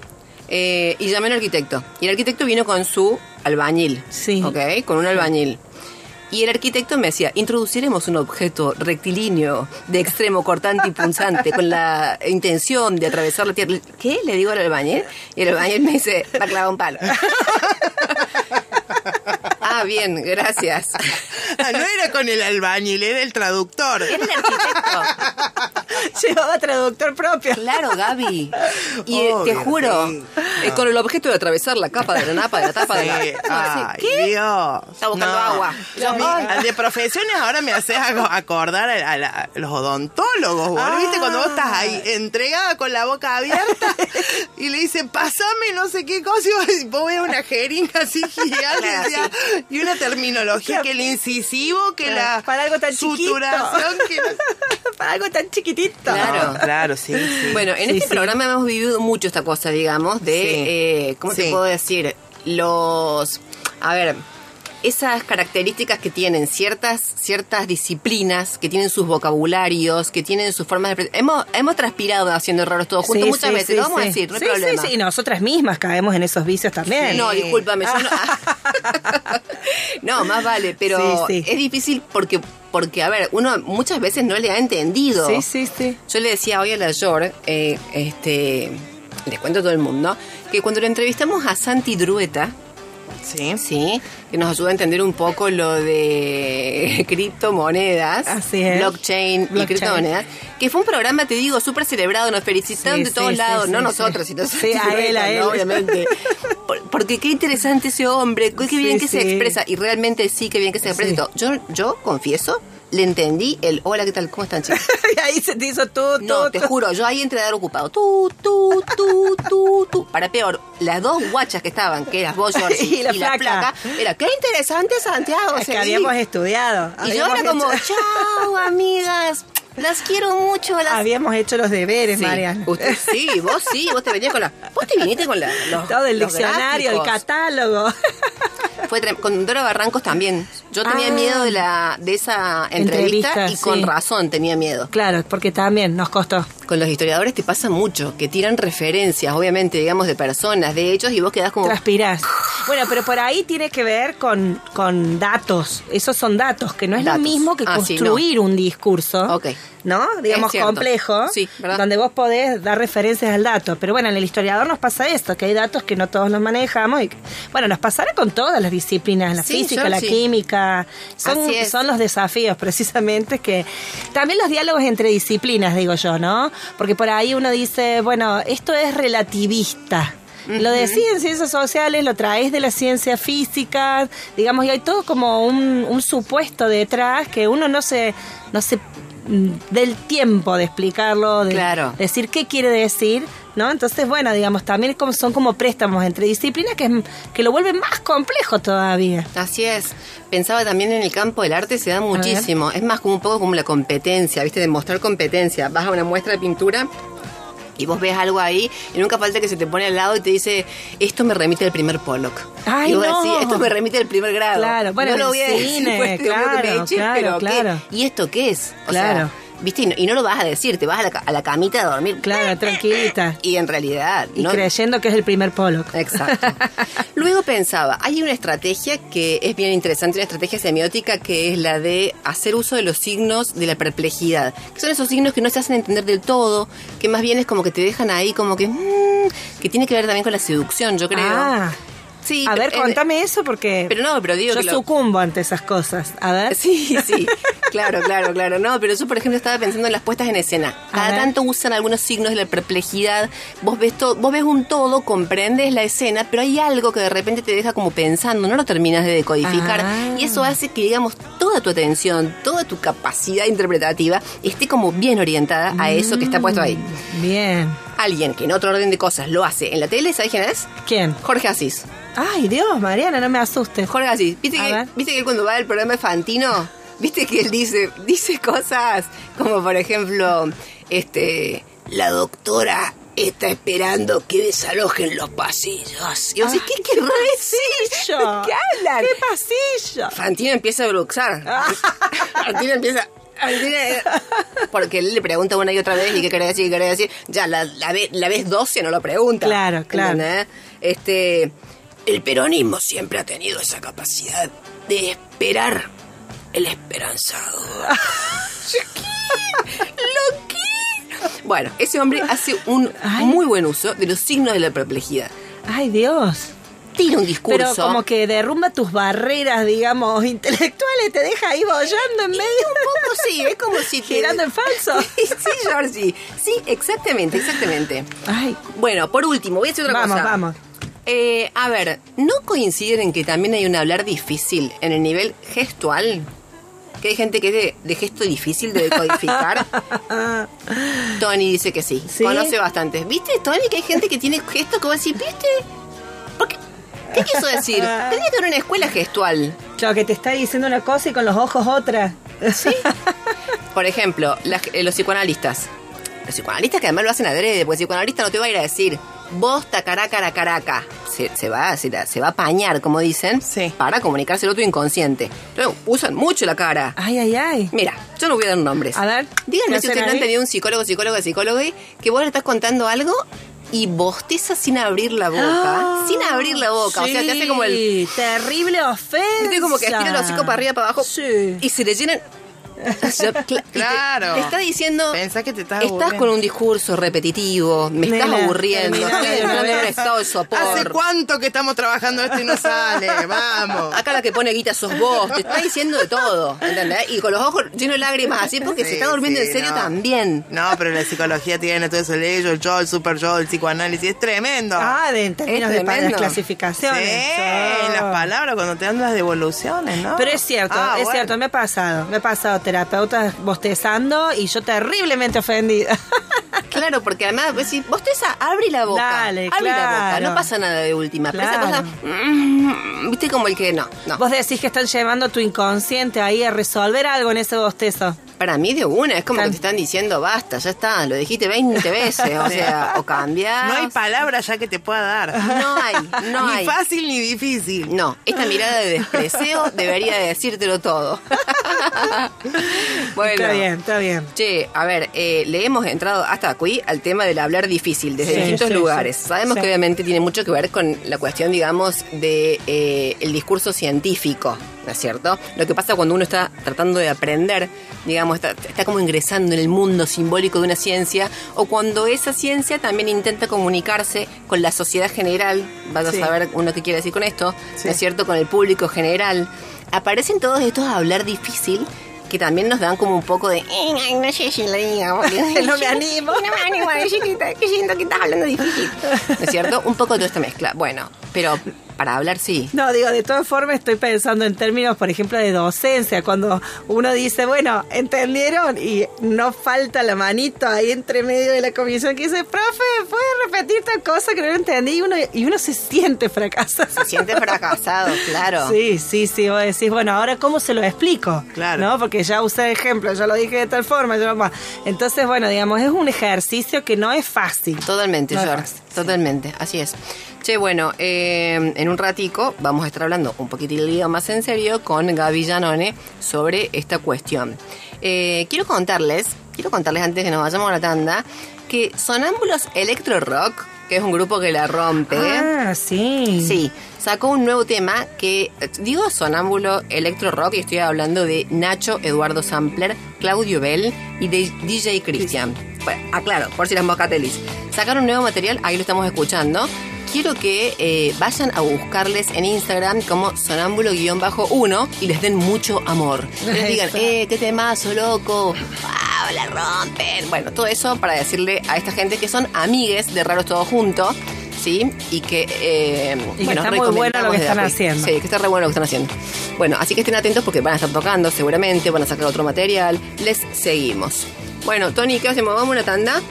S1: Eh, y llamé al arquitecto. Y el arquitecto vino con su albañil.
S3: Sí.
S1: ¿Ok? Con un albañil. Y el arquitecto me decía, introduciremos un objeto rectilíneo de extremo cortante y punzante con la intención de atravesar la tierra. ¿Qué? Le digo al albañil. Y el albañil me dice, va a clavar un palo. <laughs> ah, bien, gracias.
S2: Ah, no era con el albañil, era el traductor.
S1: Era el arquitecto. <laughs>
S3: Llevaba traductor propio.
S1: Claro, Gaby. <laughs> Y eh, te juro,
S2: sí.
S1: eh, con el objeto de atravesar la capa de la napa de la tapa de la... No,
S2: Ay,
S1: ¿Qué?
S2: Dios.
S1: Está buscando agua.
S2: Yo, mi- de profesiones ahora me haces aco- acordar a, a la- a los odontólogos, boludo. ¿Viste? Cuando vos estás ahí entregada con la boca abierta <laughs> y le dicen, pasame no sé qué cosa, y vos, ves una jeringa así gigante
S1: Claro,
S2: y una terminología que el incisivo, que la
S3: Para algo tan chiquito.
S2: suturación.
S3: Para algo tan chiquitito.
S1: Claro.
S2: Claro, sí, <laughs> sí.
S1: Bueno, en
S3: Sí,
S1: este
S3: sí.
S1: programa hemos vivido mucho esta cosa, digamos, de,
S2: Sí.
S1: eh, ¿cómo te
S2: Sí.
S1: puedo decir? Los, a ver, esas características que tienen ciertas ciertas disciplinas, que tienen sus vocabularios, que tienen sus formas de... Hemos, hemos transpirado haciendo errores todos juntos
S3: Sí,
S1: muchas
S3: sí,
S1: veces,
S3: sí,
S1: lo vamos a
S3: sí.
S1: decir, no hay
S3: Sí,
S1: problema.
S3: Sí, sí, y nosotras mismas caemos en esos vicios también.
S1: No, discúlpame, yo no... <laughs> no, más vale, pero
S3: Sí, sí.
S1: es difícil porque, porque, a ver, uno muchas veces no le ha entendido.
S3: Sí, sí, sí.
S1: Yo le decía hoy a la Yor, eh, este, les cuento a todo el mundo, que cuando le entrevistamos a Santi Drueta,
S2: Sí.
S1: sí, que nos ayuda a entender un poco lo de <laughs> criptomonedas,
S3: Así es.
S1: blockchain, y
S3: Blockchain.
S1: criptomonedas, que fue un programa, te digo, súper celebrado, nos felicitaron
S3: Sí,
S1: de todos
S3: sí,
S1: lados,
S3: sí,
S1: no nosotros, sino
S3: Sí, <laughs> a él, a
S1: ¿no?
S3: él.
S1: obviamente. <laughs> Por- Porque qué interesante ese hombre, qué bien que se expresa, y realmente sí, qué bien que se expresa y todo. Yo, yo confieso, le entendí el hola, ¿qué tal? ¿Cómo están, chicos? <laughs>
S3: y ahí se te hizo tú, tú,
S1: No, te
S3: tú.
S1: juro, yo ahí entré a dar ocupado. Tú, tú, tú, tú, tú. Para peor, las dos guachas que estaban, que eras vos, Georgie, <laughs>
S3: Y la flaca.
S1: era qué interesante, Santiago.
S3: Es que habíamos estudiado.
S1: Y yo era como,
S3: hecho-
S1: chao, <laughs> amigas. Las quiero mucho. Las...
S3: Habíamos hecho los deberes,
S1: Sí,
S3: Mariana.
S1: usted- <laughs> sí, vos sí, vos te venías con la. Vos te viniste con la. Los,
S3: Todo el
S1: los
S3: diccionario, el catálogo. <laughs>
S1: Fue con Dora Barrancos también. Yo tenía
S3: Ah.
S1: miedo de la de esa entrevista,
S3: Entrevista,
S1: y con
S3: sí.
S1: razón tenía miedo.
S3: claro, porque también nos costó.
S1: Con los historiadores te pasa mucho, que tiran referencias, obviamente, digamos, de personas, de hechos, y vos quedás como...
S3: Transpirás. Bueno, pero por ahí tiene que ver con, con datos. Esos son datos, que no es
S1: Datos.
S3: lo mismo que
S1: Ah, sí,
S3: construir un discurso.
S1: Ok.
S3: ¿No? Digamos, complejo. Donde vos podés dar referencias al dato. Pero bueno, en el historiador nos pasa esto, que hay datos que no todos los manejamos. Y que- bueno, nos pasará con todas las disciplinas, la
S1: Sí,
S3: física, la química. Son, son los desafíos, precisamente, que también los diálogos entre disciplinas, digo yo, ¿no? Porque por ahí uno dice, bueno, esto es relativista. Lo decís en ciencias sociales, lo traes de las ciencias físicas, digamos, y hay todo como un, un supuesto detrás que uno no se, no se del tiempo de explicarlo, de
S1: Claro.
S3: decir qué quiere decir, ¿no? Entonces, bueno, digamos, también son como préstamos entre disciplinas que, que lo vuelven más complejo todavía.
S1: Así es. Pensaba también en el campo del arte, se da muchísimo. Es más como un poco como la competencia, ¿viste? De mostrar competencia. Vas a una muestra de pintura y vos ves algo ahí y nunca falta que se te pone al lado y te dice, esto me remite al primer Pollock.
S3: Ay,
S1: y vos
S3: no.
S1: decís, esto me remite al primer grado.
S3: Claro, bueno,
S1: no lo voy a decir, <laughs>
S3: cine,
S1: pues, te lo juro que me
S3: claro,
S1: eche,
S3: claro,
S1: pero ¿qué?
S3: claro.
S1: ¿Y esto qué es? O
S3: Claro.
S1: sea, ¿viste? Y no, y no lo vas a decir, te vas a la, a la camita a dormir.
S3: Claro, <laughs> tranquilita.
S1: Y en realidad...
S3: Y
S1: no,
S3: creyendo que es el primer Pollock.
S1: Exacto. <laughs> Luego pensaba, hay una estrategia que es bien interesante, una estrategia semiótica que es la de hacer uso de los signos de la perplejidad, que son esos signos que no se hacen entender del todo, que más bien es como que te dejan ahí como que... mm, que tiene que ver también con la seducción, yo creo.
S3: Ah.
S1: Sí,
S3: A ver,
S1: pero-
S3: contame eso porque
S1: Pero no, pero digo
S3: yo
S1: que lo-
S3: sucumbo ante esas cosas. A ver.
S1: Sí, sí, <laughs> claro, claro, claro. No, pero yo, por ejemplo, estaba pensando en las puestas en escena. Cada tanto usan algunos signos de la perplejidad. Vos ves, todo, vos ves un todo, comprendes la escena, pero hay algo que de repente te deja como pensando, no lo terminas de decodificar.
S3: Ah.
S1: Y eso hace que, digamos, toda tu atención, toda tu capacidad interpretativa esté como bien orientada a eso que está puesto ahí.
S3: Bien.
S1: Alguien que en otro orden de cosas lo hace en la tele, ¿sabes quién es?
S3: ¿Quién?
S1: Jorge Asís.
S3: Ay, Dios, Mariana, no me asustes.
S1: Jorge Asís, ¿viste
S3: A
S1: que,
S3: ver.
S1: ¿viste que él cuando va al programa de Fantino, viste que él dice, dice cosas como por ejemplo, este, la doctora está esperando que desalojen los pasillos. Y vos decís, ¿qué querrá decir?
S3: Pasillo.
S1: ¿Qué hablan?
S3: ¿Qué pasillo?
S1: Fantino empieza a bruxar. <laughs> Fantino empieza... Fantino- Porque él le pregunta una y otra vez y qué quiere decir, qué quiere decir. Ya, la, la, ve- la vez 12 no lo pregunta.
S3: Claro, claro.
S1: ¿Entendés? Este, el peronismo siempre ha tenido esa capacidad de esperar el esperanzado. <laughs> ¿Lo qué? Bueno, ese hombre hace un
S3: Ay.
S1: muy buen uso de los signos de la perplejidad.
S3: Ay, Dios.
S1: Tira un discurso.
S3: Pero como que derrumba tus barreras, digamos, intelectuales, te deja ahí bollando en medio.
S1: Un poco sí, es como si te...
S3: Girando en falso. <laughs>
S1: Sí, sí, Georgie. Sí, exactamente, exactamente.
S3: Ay,
S1: Bueno, por último, voy a decir otra
S3: vamos,
S1: cosa.
S3: vamos.
S1: Eh, a ver, ¿no coinciden en que también hay un hablar difícil en el nivel gestual? Que hay gente que es de, de gesto difícil de decodificar. <laughs> Tony dice que sí,
S3: ¿Sí?
S1: conoce bastante. ¿Viste, Tony, que hay gente que tiene gestos como así, ¿viste? ¿Por qué? ¿Qué quiso decir? <laughs> Tendría que haber una escuela gestual.
S3: Claro, que te está diciendo una cosa y con los ojos otra.
S1: Sí. <laughs> Por ejemplo, las- eh, los psicoanalistas. Los psicoanalistas que además lo hacen adrede, porque el psicoanalista no te va a ir a decir, vos tacaracara caraca. Se, se va, se, va a apañar, como dicen,
S2: Sí.
S1: para comunicárselo a tu inconsciente. Entonces, usan mucho la cara.
S3: Ay, ay, ay.
S1: Mira, yo no voy a dar nombres.
S3: A ver,
S1: Díganme
S3: ¿qué
S1: si han
S3: ahí?
S1: tenido un psicólogo, psicólogo, psicólogo, que vos le estás contando algo y bosteza sin abrir la boca. sin abrir la boca. O sea, te hace como el...
S3: Terrible ofensa.
S1: Como que estira el hocico para arriba, para abajo.
S3: Sí.
S1: Y se le llenan. Te-
S2: Claro.
S1: Te, está diciendo.
S2: Pensá que te estás
S1: Estás con un discurso repetitivo. Me estás
S3: Nena,
S1: aburriendo. Estoy.
S2: ¿Hace cuánto que estamos trabajando esto y no sale? <laughs> Vamos.
S1: Acá la que pone guita sos vos. Te está diciendo de todo. ¿Entendés? Y con los ojos llenos de lágrimas así porque se
S2: Sí,
S1: está durmiendo
S2: sí,
S1: en serio
S2: no.
S1: también.
S2: No, pero la psicología tiene todo eso, el ello, el yo, el super yo, el psicoanálisis, es tremendo.
S3: Ah, de, en términos de las
S2: sí,
S3: clasificaciones.
S2: en las palabras, cuando te dan las devoluciones, ¿no?
S3: Pero es cierto,
S2: Ah,
S3: es
S2: bueno.
S3: cierto, me ha pasado. Me ha pasado terapeutas bostezando y yo terriblemente ofendida. <laughs>
S1: Claro, porque además, vos te esa, abrí la boca.
S3: Dale,
S1: abrí la boca. No pasa nada de última. Pero esa cosa. mm, Viste como el que no. No.
S3: Vos decís que están llevando tu inconsciente ahí a resolver algo en ese bostezo.
S1: Para mí de una, es como
S3: Tan-
S1: que te están diciendo, basta, ya está, lo dijiste 20 veces, o <laughs> sea, o cambias.
S2: No hay palabra ya que te pueda dar.
S1: No hay, no
S2: ni
S1: hay.
S2: fácil ni difícil.
S1: No, esta mirada de desprecio <laughs> debería de decírtelo todo. bueno.
S3: Está bien, está bien.
S1: Che, a ver, eh, le hemos entrado hasta aquí al tema del hablar difícil desde
S3: Sí,
S1: distintos
S3: sí,
S1: lugares.
S3: sí.
S1: Sabemos que obviamente tiene mucho que ver con la cuestión, digamos, de eh, el discurso científico, ¿no es cierto? Lo que pasa cuando uno está tratando de aprender, digamos, está, está como ingresando en el mundo simbólico de una ciencia, o cuando esa ciencia también intenta comunicarse con la sociedad general, vas a saber uno qué quiere decir con esto,
S2: Sí.
S1: ¿no es cierto? Con el público general. Aparecen todos estos a hablar difícil que también nos dan como un poco de, "Eh, ay, no sé si lo digo, <laughs>
S3: No me animo.
S1: No me animo siento que estás hablando difícil. ¿No es cierto? Un poco de esta mezcla. Bueno, pero para hablar sí.
S3: No, digo, de todas formas estoy pensando en términos, por ejemplo, de docencia, cuando uno dice, bueno, ¿entendieron? Y no falta la manito ahí entre medio de la comisión que dice, profe, ¿puedes repetir tal cosa que no entendí? Y uno, y uno se siente fracasado.
S1: Se siente fracasado, <laughs> claro.
S3: Sí, sí, sí, vos decís, bueno, ahora cómo se lo explico,
S2: Claro.
S3: ¿no? Porque ya usé ejemplo, ya lo dije de tal forma, yo, entonces, bueno, digamos, es un ejercicio que no es fácil.
S1: Totalmente,
S3: No
S1: George.
S3: fácil,
S1: Totalmente, así es. Che, bueno, eh, en un ratico vamos a estar hablando un poquitito más en serio con Gaby Janone sobre esta cuestión. Eh, quiero contarles, quiero contarles antes que nos vayamos a la tanda, que Sonámbulos Electro Rock, que es un grupo que la rompe,
S3: Ah, sí.
S1: Sí, sacó un nuevo tema que, eh, digo sonámbulo electro rock y estoy hablando de Nacho Eduardo Sampler, Claudio Bell y de DJ Christian. Bueno, aclaro, por si las moscatelis. Sacaron un nuevo material, ahí lo estamos escuchando. Quiero que eh, vayan a buscarles en Instagram como sonámbulo-1 y les den mucho amor. Que Les digan, eh, qué temazo, loco. ¡Wow! La rompen. Bueno, todo eso para decirle a esta gente que son amigues de Raros Todos Juntos. ¿Sí? Y que, eh,
S3: Y que
S1: bueno,
S3: está muy bueno lo que están haciendo.
S1: Sí, que está re bueno lo que están haciendo. Bueno, así que estén atentos porque van a estar tocando seguramente, van a sacar otro material. Les seguimos. Bueno, Tony, ¿qué hacemos? ¿Vamos a una tanda?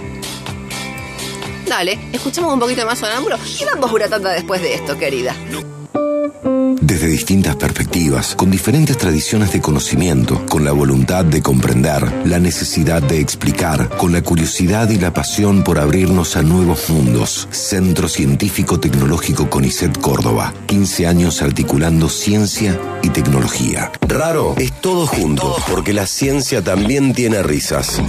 S1: Dale, escuchamos un poquito más sonámbulo y vamos a una tanda después de esto, querida.
S6: Desde distintas perspectivas, con diferentes tradiciones de conocimiento, con la voluntad de comprender, la necesidad de explicar, con la curiosidad y la pasión por abrirnos a nuevos mundos. Centro Científico Tecnológico CONICET Córdoba. 15 años articulando ciencia y tecnología. Raro es todo junto, porque la ciencia también tiene risas.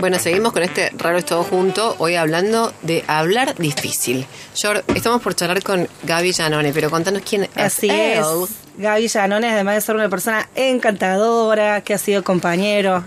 S1: Bueno, seguimos con este raro es todo junto, hoy hablando de hablar difícil. George, estamos por charlar con Gaby Janone, pero contanos quién es
S3: Así
S1: él.
S3: es. Gaby Llanones, además de ser una persona encantadora, que ha sido compañero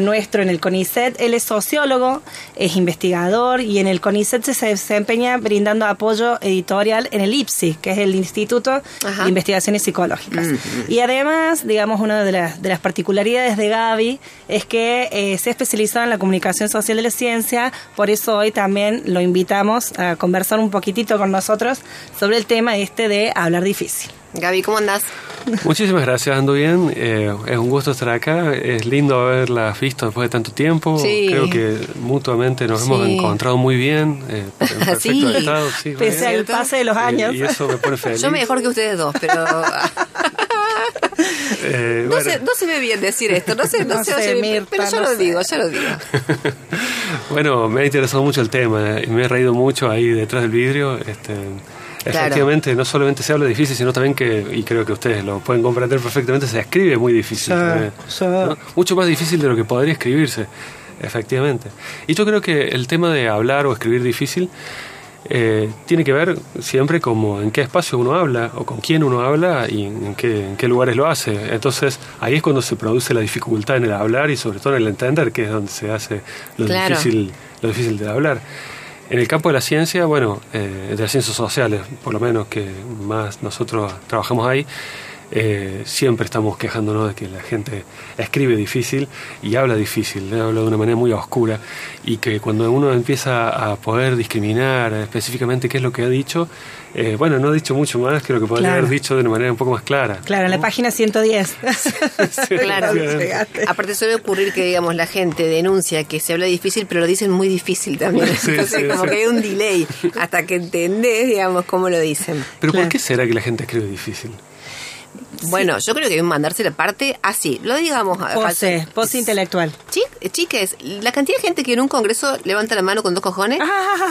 S3: nuestro en el CONICET, él es sociólogo, es investigador y en el CONICET se desempeña brindando apoyo editorial en el IPSI, que es el Instituto
S1: Ajá.
S3: de Investigaciones Psicológicas. Y además, digamos, una de las, de las particularidades de Gaby es que eh, se ha especializado en la comunicación social de la ciencia, por eso hoy también lo invitamos a conversar un poquitito con nosotros sobre el tema este de hablar difícil.
S1: Gaby, ¿cómo andás?
S7: Muchísimas gracias, ando bien. Eh, es un gusto estar acá. Es lindo haberla visto después de tanto tiempo.
S1: Sí.
S7: Creo que mutuamente nos hemos encontrado muy bien. eh, <laughs> en perfecto
S1: Sí.
S7: estado. Sí,
S3: Pese al pase de los
S7: Y-
S3: años.
S7: Y, eso me pone <laughs> feliz.
S1: Yo mejor que ustedes dos, pero <laughs>
S7: Eh,
S1: no,
S7: bueno.
S1: se, no se ve bien decir esto, no se, no
S3: No
S1: se
S3: sé,
S1: oye bien,
S3: Mirta,
S1: pero ya
S3: no
S1: lo
S3: sé.
S1: digo, ya lo digo.
S7: Bueno, me ha interesado mucho el tema eh, y me he reído mucho ahí detrás del vidrio. Este,
S1: Claro.
S7: Efectivamente, no solamente se habla difícil, sino también que, y creo que ustedes lo pueden comprender perfectamente, se escribe muy difícil.
S3: Sí,
S7: eh. Mucho más difícil de lo que podría escribirse, efectivamente. Y yo creo que el tema de hablar o escribir difícil eh, tiene que ver siempre como en qué espacio uno habla o con quién uno habla y en qué, en qué lugares lo hace. Entonces ahí es cuando se produce la dificultad en el hablar y sobre todo en el entender, que es donde se hace lo,
S1: Claro.
S7: difícil, lo difícil de hablar. En el campo de la ciencia, bueno, eh, de las ciencias sociales, por lo menos que más nosotros trabajamos ahí, eh, siempre estamos quejándonos de que la gente escribe difícil y habla difícil, ¿eh? habla de una manera muy oscura y que cuando uno empieza a poder discriminar específicamente qué es lo que ha dicho, eh, bueno, no ha dicho mucho más que lo que podría
S3: Claro.
S7: haber dicho de una manera un poco más clara.
S3: Claro, en la página 110. <laughs>
S1: Claro.
S3: Llegaste.
S1: Aparte suele ocurrir que, digamos, la gente denuncia que se habla difícil, pero lo dicen muy difícil también.
S7: Sí,
S1: Entonces,
S7: sí,
S1: como
S7: sí.
S1: que hay un delay hasta que entendés, digamos, cómo lo dicen.
S7: Pero
S3: Claro.
S7: ¿por qué será que la gente escribe difícil?
S1: Bueno, yo creo que deben mandarse la parte así, lo digamos. a-
S3: Pose,
S1: falso.
S3: pose intelectual.
S1: Chi- chiques, la cantidad de gente que en un congreso levanta la mano con dos cojones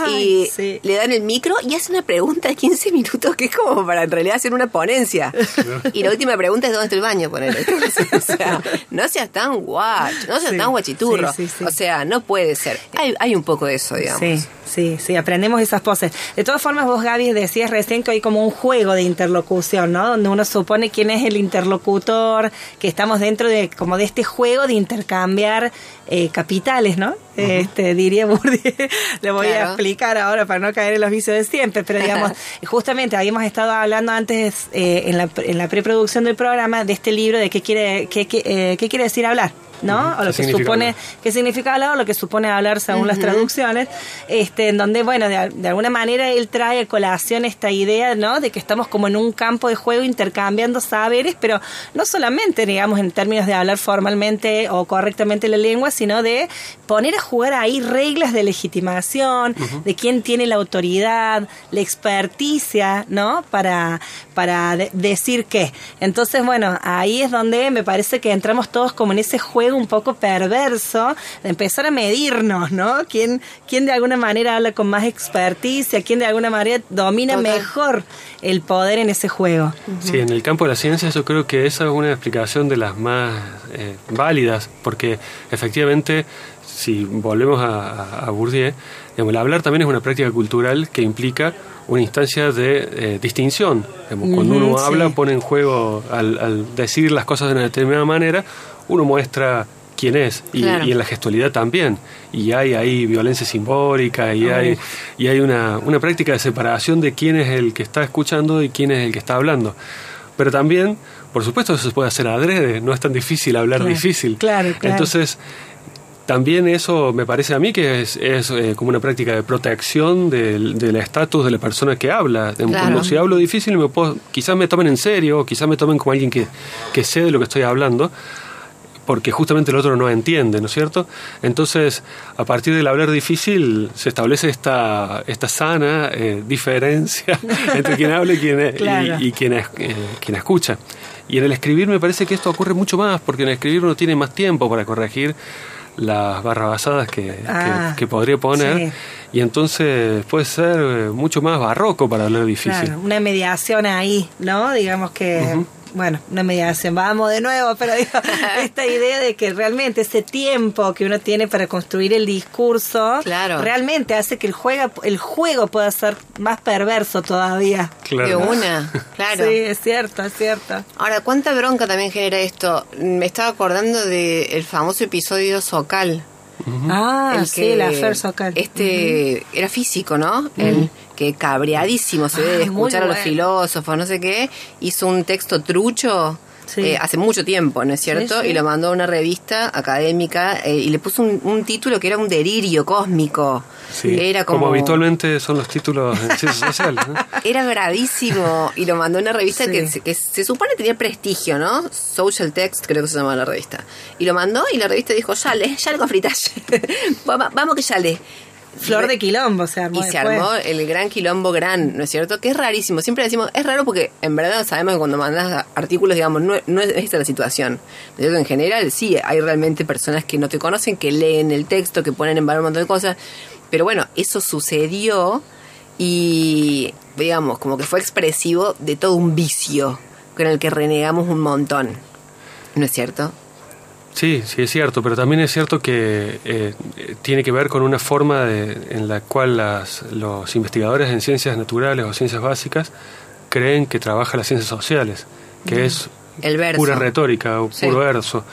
S3: Ay,
S1: y
S3: sí.
S1: le dan el micro y hace una pregunta de 15 minutos que es como para en realidad hacer una ponencia. <laughs> y la última pregunta es ¿dónde está el baño? Ponele. o sea, no seas tan guach, no seas
S3: Sí,
S1: tan guachiturro.
S3: sí, sí, sí.
S1: O sea, no puede ser. Hay, hay un poco de eso, digamos.
S3: Sí, sí, sí, aprendemos esas poses. De todas formas, vos, Gaby, decías recién que hay como un juego de interlocución, ¿no? Donde uno supone quién es es el interlocutor, que estamos dentro de como de este juego de intercambiar eh, capitales, ¿no? Este diría Bourdieu, <laughs> le voy a explicar ahora para no caer en los vicios de siempre, pero digamos, <laughs> justamente habíamos estado hablando antes eh, en, la, en la preproducción del programa de este libro de qué quiere qué, qué, eh, qué quiere decir hablar. ¿No? O lo que supone, qué significa hablar o lo que supone hablar según las traducciones, este, en donde, bueno, de, alguna manera él trae a colación esta idea, ¿no? De que estamos como en un campo de juego intercambiando saberes, pero no solamente, digamos, en términos de hablar formalmente o correctamente la lengua, sino de poner a jugar ahí reglas de legitimación, de quién tiene la autoridad, la experticia, ¿no? Para, para decir qué. Entonces, bueno, ahí es donde me parece que entramos todos como en ese juego un poco perverso de empezar a medirnos, ¿no? ¿Quién, quién de alguna manera habla con más experticia? ¿Quién de alguna manera domina mejor el poder en ese juego?
S7: Sí, en el campo de la ciencia yo creo que esa es una explicación de las más eh, válidas, porque efectivamente, si volvemos a, a Bourdieu, el hablar también es una práctica cultural que implica una instancia de eh, distinción. cuando uno habla, pone en juego, al, al, decir las cosas de una determinada manera, uno muestra quién es y, en la gestualidad también. Y hay ahí violencia simbólica y hay y hay una, una práctica de separación de quién es el que está escuchando y quién es el que está hablando. Pero también por supuesto eso se puede hacer adrede no es tan difícil hablar difícil.
S3: Claro,
S7: entonces también eso me parece a mí que es, es eh, como una práctica de protección del estatus de la persona que habla. Cuando si hablo difícil, me puedo, quizás me tomen en serio, quizás me tomen como alguien que, que sé de lo que estoy hablando, porque justamente el otro no entiende, ¿no es cierto? Entonces, a partir del hablar difícil se establece esta, esta sana eh, diferencia <laughs> entre quien habla y quien, y, quien, eh, quien escucha. Y en el escribir me parece que esto ocurre mucho más, porque en el escribir uno tiene más tiempo para corregir las barrabasadas que, que, ah, podría poner y entonces puede ser eh, mucho más barroco para hablar difícil.
S3: una mediación ahí, ¿no? Digamos que bueno, una mediación, vamos de nuevo, pero digo, <laughs> esta idea de que realmente ese tiempo que uno tiene para construir el discurso, realmente hace que el, juega, el juego pueda ser más perverso todavía.
S1: De una, claro.
S3: Sí, es cierto, es cierto.
S1: Ahora, ¿cuánta bronca también genera esto? Me estaba acordando del famoso episodio Socal.
S3: Ah, sí, la Fer Socal.
S1: Este era físico, ¿no? El que cabreadísimo se ve de escuchar a los filósofos, no sé qué, hizo un texto trucho eh, hace mucho tiempo, ¿no es cierto? Y lo mandó a una revista académica eh, y le puso un, título que era un delirio cósmico. Era como...
S7: habitualmente son los títulos en ciencias sociales. <laughs>
S1: Era gravísimo y lo mandó a una revista que, que, se supone tenía prestigio, ¿no? Social Text creo que se llamaba la revista. Y lo mandó y la revista dijo, ya le, ya le vamos que ya le.
S3: Flor de quilombo se
S1: armó. Y se armó el gran quilombo gran, ¿no es cierto? Que es rarísimo. Siempre decimos, es raro porque en verdad sabemos que cuando mandas artículos, digamos, no, no es esta la situación. ¿No es En general, sí, hay realmente personas que no te conocen, que leen el texto, que ponen en valor un montón de cosas. Pero bueno, eso sucedió y, digamos, como que fue expresivo de todo un vicio con el que renegamos un montón. ¿No es cierto?
S7: Sí, sí es cierto, pero también es cierto que eh, tiene que ver con una forma en la cual los investigadores en ciencias naturales o ciencias básicas creen que trabaja las ciencias sociales, que es pura retórica o puro verso.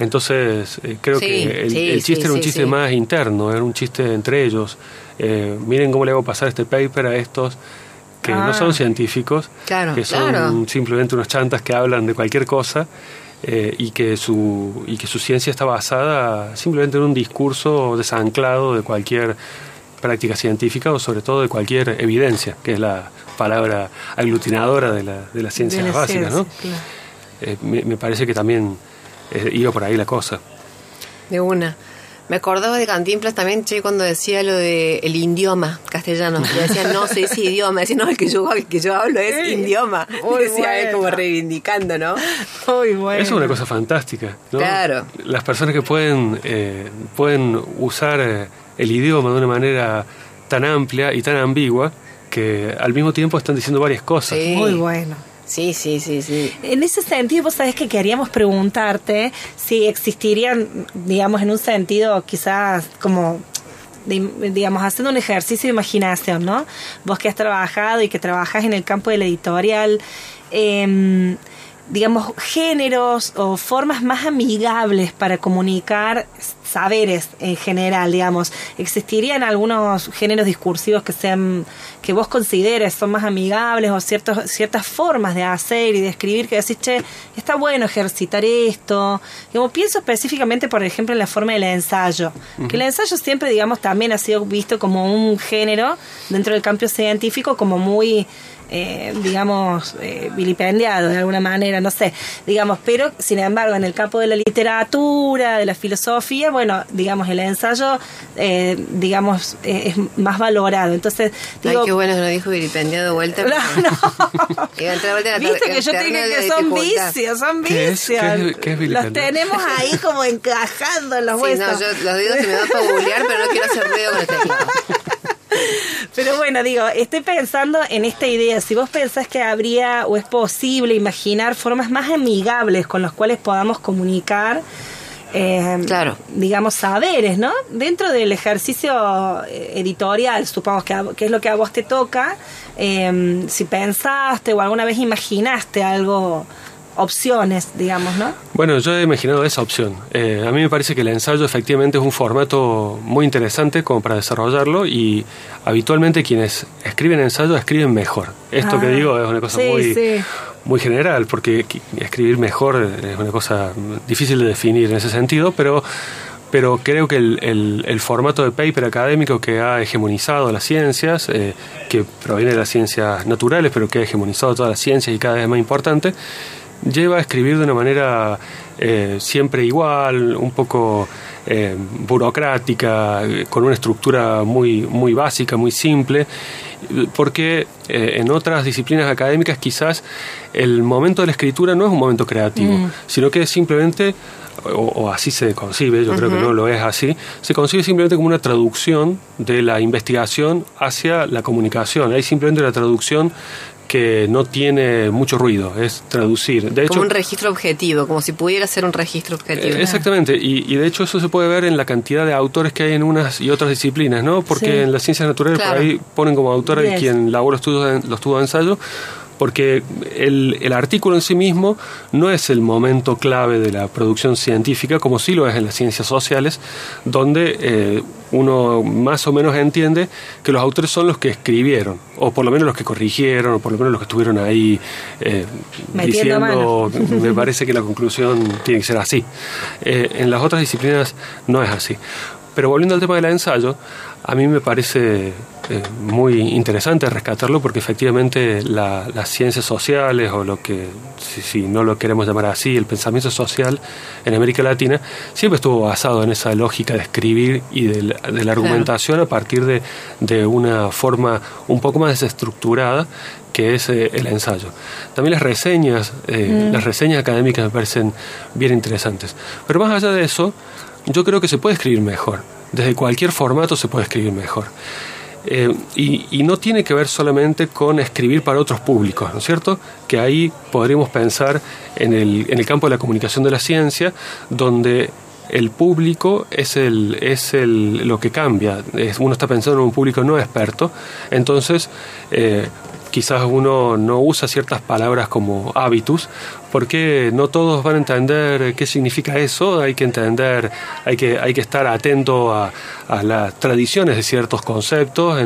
S7: Entonces, eh, creo que el, chiste era un chiste más interno, era un chiste entre ellos. Eh, miren cómo le hago pasar este paper a estos que no son ah. científicos, que son simplemente unos chantas que hablan de cualquier cosa eh, y, que su, y que su ciencia está basada simplemente en un discurso desanclado de cualquier práctica científica o sobre todo de cualquier evidencia, que es la palabra aglutinadora de la, de las ciencias básicas. ¿no? Eh, me, parece que también eh, iba por ahí la cosa.
S1: De una. Me acordaba de Cantinflas también, che, cuando decía lo de el idioma castellano. Y decía, no se dice idioma. Decía, no, el que yo, el que yo hablo es idioma. <laughs> decía, él como reivindicando, ¿no?
S7: Muy bueno. Eso es una cosa fantástica, ¿no?
S1: Claro.
S7: Las personas que pueden, eh, pueden usar eh, el idioma de una manera tan amplia y tan ambigua que al mismo tiempo están diciendo varias cosas.
S3: Muy bueno.
S1: Sí, sí, sí, sí.
S3: En ese sentido, vos sabés que queríamos preguntarte si existirían, digamos, en un sentido quizás como digamos, haciendo un ejercicio de imaginación, ¿no? Vos que has trabajado y que trabajas en el campo del editorial, eh, digamos, géneros o formas más amigables para comunicar saberes en general, digamos. ¿Existirían algunos géneros discursivos que sean, que vos consideres son más amigables o ciertos, ciertas formas de hacer y de escribir que decís, che, está bueno ejercitar esto? Como pienso específicamente, por ejemplo, en la forma del ensayo. Que el ensayo siempre, digamos, también ha sido visto como un género dentro del campo científico como muy eh, digamos, eh, vilipendiado de alguna manera, no sé, digamos, pero sin embargo en el campo de la literatura, de la filosofía, bueno, digamos, el ensayo, eh, digamos, es más valorado. Entonces, digo,
S1: Ay, qué bueno que no dijo vilipendiado de vuelta. <laughs>
S3: No,
S1: no. <laughs>
S3: Viste que yo te dije que son vicios, son vicios. los tenemos ahí como encajando en los
S1: sí,
S3: huesos.
S1: No, yo los dedos se me van para googlear, pero no quiero hacer ruido con <laughs> el teclado.
S3: Pero <laughs> bueno, digo, estoy pensando en esta idea. Si vos pensás que habría o es posible imaginar formas más amigables con las cuales podamos comunicar, eh,
S1: claro.
S3: digamos, saberes, ¿no? Dentro del ejercicio eh, editorial, supongo que, que es lo que a vos te toca, eh, si pensaste o alguna vez imaginaste algo opciones, digamos, ¿no?
S7: Bueno, yo he imaginado esa opción. Eh, a mí me parece que el ensayo efectivamente es un formato muy interesante como para desarrollarlo y habitualmente quienes escriben ensayo escriben mejor. Esto que
S3: Ah,
S7: digo es una cosa
S3: sí,
S7: muy,
S3: sí.
S7: muy general porque escribir mejor es una cosa difícil de definir en ese sentido, pero pero creo que el, el- el formato de paper académico que ha hegemonizado las ciencias, eh, que proviene de las ciencias naturales, pero que ha hegemonizado todas las ciencias y cada vez es más importante, lleva a escribir de una manera eh, siempre igual, un poco eh, burocrática, eh, con una estructura muy, muy básica, muy simple, porque eh, en otras disciplinas académicas quizás el momento de la escritura no es un momento creativo, sino que es simplemente, o, o así se concibe, yo creo que no lo es así, se concibe simplemente como una traducción de la investigación hacia la comunicación. Hay simplemente una traducción que no tiene mucho ruido, es traducir. De hecho,
S1: como un registro objetivo, como si pudiera ser un registro objetivo.
S7: eh, Exactamente, y, y de hecho eso se puede ver en la cantidad de autores que hay en unas y otras disciplinas, ¿no? Porque
S3: Sí.
S7: en las ciencias naturales
S1: Claro.
S7: por ahí ponen como autor
S3: Yes.
S7: a quien de- los estudios de ensayo, porque el, el artículo en sí mismo no es el momento clave de la producción científica, como sí lo es en las ciencias sociales, donde eh, uno más o menos entiende que los autores son los que escribieron, o por lo menos los que corrigieron, o por lo menos los que estuvieron ahí eh, diciendo, <laughs> me parece que la <laughs> conclusión tiene que ser así. Eh, en las otras disciplinas no es así. Pero volviendo al tema del ensayo, a mí me parece eh, muy interesante rescatarlo porque efectivamente la- las ciencias sociales o lo que, si, si no lo queremos llamar así, el pensamiento social en América Latina siempre estuvo basado en esa lógica de escribir y de la, de la argumentación a partir de, de una forma un poco más desestructurada que es eh, el ensayo. También las reseñas, eh, las reseñas académicas me parecen bien interesantes. Pero más allá de eso, yo creo que se puede escribir mejor. Desde cualquier formato se puede escribir mejor. Eh, y, no tiene que ver solamente con escribir para otros públicos, ¿no es cierto? Que ahí podríamos pensar en el, en el campo de la comunicación de la ciencia, donde el público es el es el lo que cambia uno está pensando en un público no experto entonces eh, quizás uno no usa ciertas palabras como hábitus porque no todos van a entender qué significa eso hay que entender hay que hay que estar atento a, las tradiciones de ciertos conceptos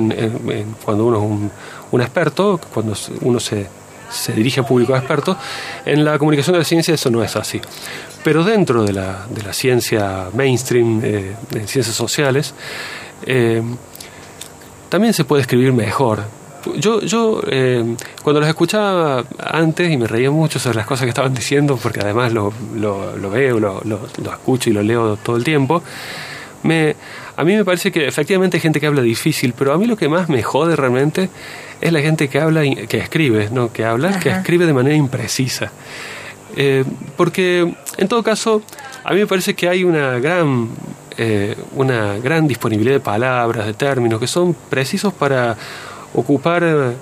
S7: cuando uno es un, un experto cuando uno se se dirige a público experto. En la comunicación de la ciencia eso no es así. Pero dentro de la, de la ciencia mainstream, eh, de ciencias sociales, eh, también se puede escribir mejor. Yo, yo eh, cuando los escuchaba antes y me reía mucho sobre las cosas que estaban diciendo, porque además lo, lo, lo veo, lo, lo, escucho y lo leo todo el tiempo, me, a mí me parece que efectivamente hay gente que habla difícil, pero a mí lo que más me jode realmente es la gente que habla, que escribe, no que habla, que
S3: Ajá.
S7: escribe de manera imprecisa. Eh, porque en todo caso, a mí me parece que hay una gran, eh, una gran disponibilidad de palabras, de términos que son precisos para ocupar eh,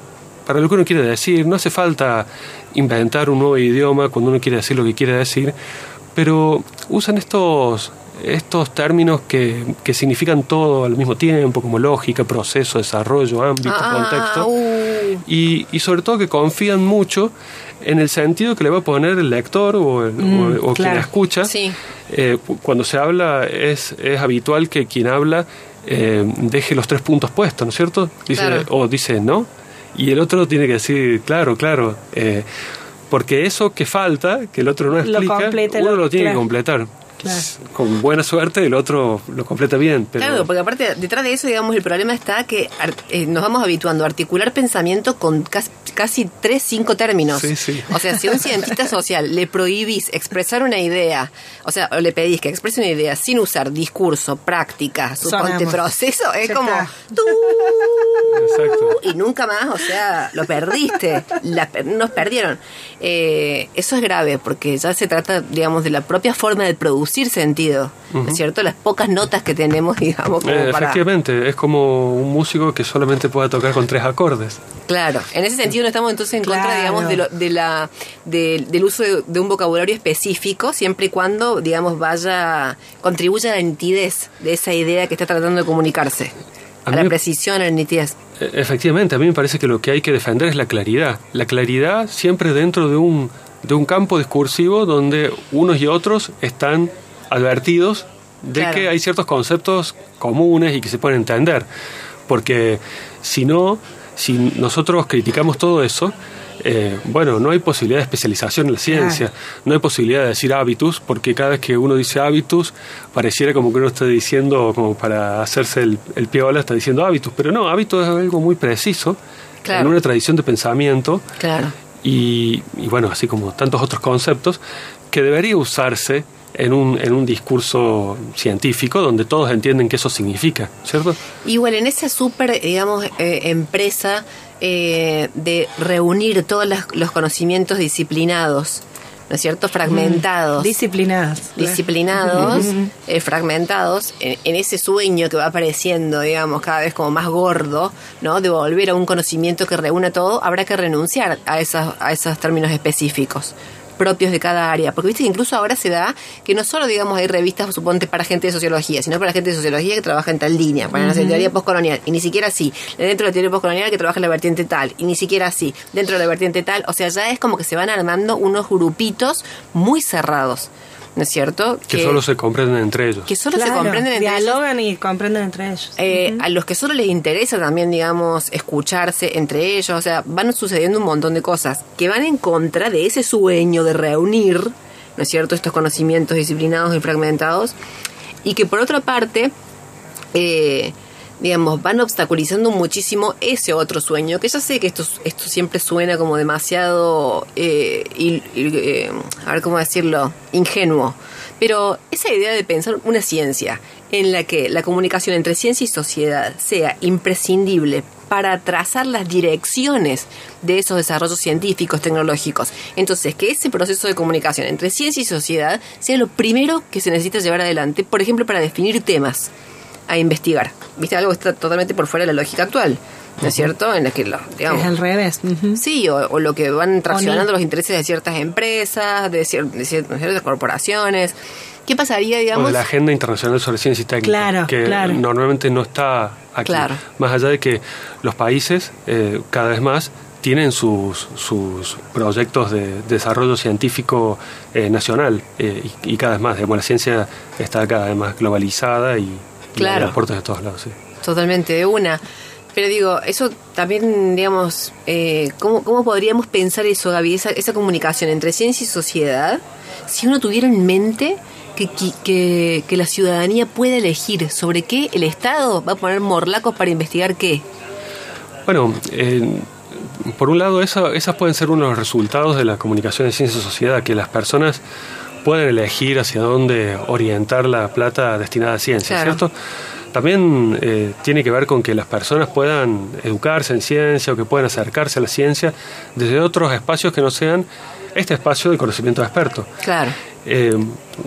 S7: para lo que uno quiere decir. No hace falta inventar un nuevo idioma cuando uno quiere decir lo que quiere decir, pero usan estos estos términos que, que significan todo al mismo tiempo, como lógica, proceso, desarrollo, ámbito,
S1: Ah,
S7: contexto.
S1: uh.
S7: Y, y sobre todo que confían mucho en el sentido que le va a poner el lector o, el-
S3: Mm,
S7: o- o quien escucha.
S1: Sí.
S7: Eh, cu- cuando se habla es, es habitual que quien habla eh, deje los tres puntos puestos, ¿no es cierto? Dice,
S1: Claro.
S7: O dice no, y el otro tiene que decir, claro, claro. eh, porque eso que falta, que el otro no
S3: Lo
S7: explica,
S3: completa,
S7: uno
S3: lo-
S7: lo tiene
S3: claro.
S7: que completar.
S3: Claro.
S7: Con buena suerte el otro lo completa bien. Pero,
S1: Claro, porque aparte, detrás de eso, digamos, el problema está que ar- eh, nos vamos habituando a articular pensamiento con cas- casi tres, cinco términos.
S7: Sí, sí.
S1: O sea, si a un <laughs> cientista social le prohibís expresar una idea, o sea, o le pedís que exprese una idea sin usar discurso, práctica, suponte proceso, es
S3: Ya
S1: como... tú,
S7: Exacto.
S1: y nunca más, o sea, lo perdiste, la nos perdieron. Eh, eso es grave porque ya se trata, digamos, de la propia forma de producir sentido, ¿no es cierto? Las pocas notas que tenemos, <laughs> digamos, como
S7: Eh,
S1: para...
S7: efectivamente, es como un músico que solamente puede tocar con tres acordes.
S1: Claro, en ese sentido no estamos entonces en contra, digamos, de, lo- de la, de- del uso de, de un vocabulario específico, siempre y cuando, digamos, vaya, contribuya a la nitidez de esa idea que está tratando de comunicarse,
S7: A
S1: a,
S7: mí
S1: la precisión, a la nitidez.
S7: E- Efectivamente, a mí me parece que lo que hay que defender es la claridad. La claridad siempre dentro de un, de un campo discursivo donde unos y otros están advertidos de
S1: Claro.
S7: que hay ciertos conceptos comunes y que se pueden entender. Porque si no, si nosotros criticamos todo eso, eh, bueno, no hay posibilidad de especialización en la ciencia, no hay posibilidad de decir hábitus, porque cada vez que uno dice hábitus, pareciera como que uno está diciendo, como para hacerse el, el piola, está diciendo hábitus, pero no, hábitus es algo muy preciso,
S1: Claro.
S7: en una tradición de pensamiento,
S1: Claro.
S7: Y, y bueno, así como tantos otros conceptos, que debería usarse en un, en un discurso científico donde todos entienden qué eso significa, ¿cierto?
S1: Igual en esa super, digamos, eh, empresa eh, de reunir todos los conocimientos disciplinados, ¿no es cierto? Fragmentados.
S3: Disciplinadas.
S1: disciplinados, eh, fragmentados, en, en ese sueño que va apareciendo, digamos, cada vez como más gordo, ¿no? De volver a un conocimiento que reúna todo, habrá que renunciar a, esas, a esos términos específicos propios de cada área, porque viste que incluso ahora se da que no solo digamos hay revistas suponte para gente de sociología, sino para gente de sociología que trabaja en tal línea, para la teoría postcolonial, y ni siquiera así, dentro de la teoría postcolonial que trabaja en la vertiente tal, y ni siquiera así, dentro de la vertiente tal, o sea, ya es como que se van armando unos grupitos muy cerrados, ¿no es cierto?
S7: Que, solo se comprenden entre ellos.
S1: que solo se comprenden entre ellos.
S3: dialogan y comprenden entre ellos.
S1: Eh, A los que solo les interesa también, digamos, escucharse entre ellos, o sea, van sucediendo un montón de cosas que van en contra de ese sueño de reunir, ¿no es cierto?, estos conocimientos disciplinados y fragmentados, y que por otra parte, eh, digamos, van obstaculizando muchísimo ese otro sueño, que ya sé que esto, esto siempre suena como demasiado, eh, il- eh, a ver cómo decirlo, ingenuo, pero esa idea de pensar una ciencia en la que la comunicación entre ciencia y sociedad sea imprescindible para trazar las direcciones de esos desarrollos científicos, tecnológicos. Entonces, que ese proceso de comunicación entre ciencia y sociedad sea lo primero que se necesita llevar adelante, por ejemplo, para definir temas a investigar. ¿Viste? Algo que está totalmente por fuera de la lógica actual, ¿no es cierto? En la que, lo, digamos,
S3: es al revés.
S1: Sí, o, o lo que van traccionando
S3: O
S1: los intereses de ciertas empresas, de, cier- de cier- de ciertas corporaciones. ¿Qué pasaría,
S7: O
S1: digamos?
S7: de la Agenda Internacional sobre Ciencia y Técnica,
S3: Claro,
S7: que
S3: claro.
S7: normalmente no está aquí.
S1: Claro.
S7: Más allá de que los países, eh, cada vez más, tienen sus, sus proyectos de desarrollo científico eh, nacional eh, y, y cada vez más. Digamos, la ciencia está cada vez más globalizada y
S1: Claro.
S7: aportes de todos lados. Sí.
S1: Totalmente, de una. Pero digo, eso también, digamos, eh, ¿cómo, ¿cómo podríamos pensar eso, Gaby? Esa, esa comunicación entre ciencia y sociedad, si uno tuviera en mente que, que, que- que la ciudadanía pueda elegir sobre qué el Estado va a poner morlacos para investigar qué.
S7: Bueno, eh, por un lado, esa- esas pueden ser uno de los resultados de la comunicación de ciencia y sociedad, que las personas pueden elegir hacia dónde orientar la plata destinada a ciencia,
S1: Claro.
S7: ¿cierto? También eh, tiene que ver con que las personas puedan educarse en ciencia o que puedan acercarse a la ciencia desde otros espacios que no sean este espacio de conocimiento experto.
S1: Claro.
S7: Eh,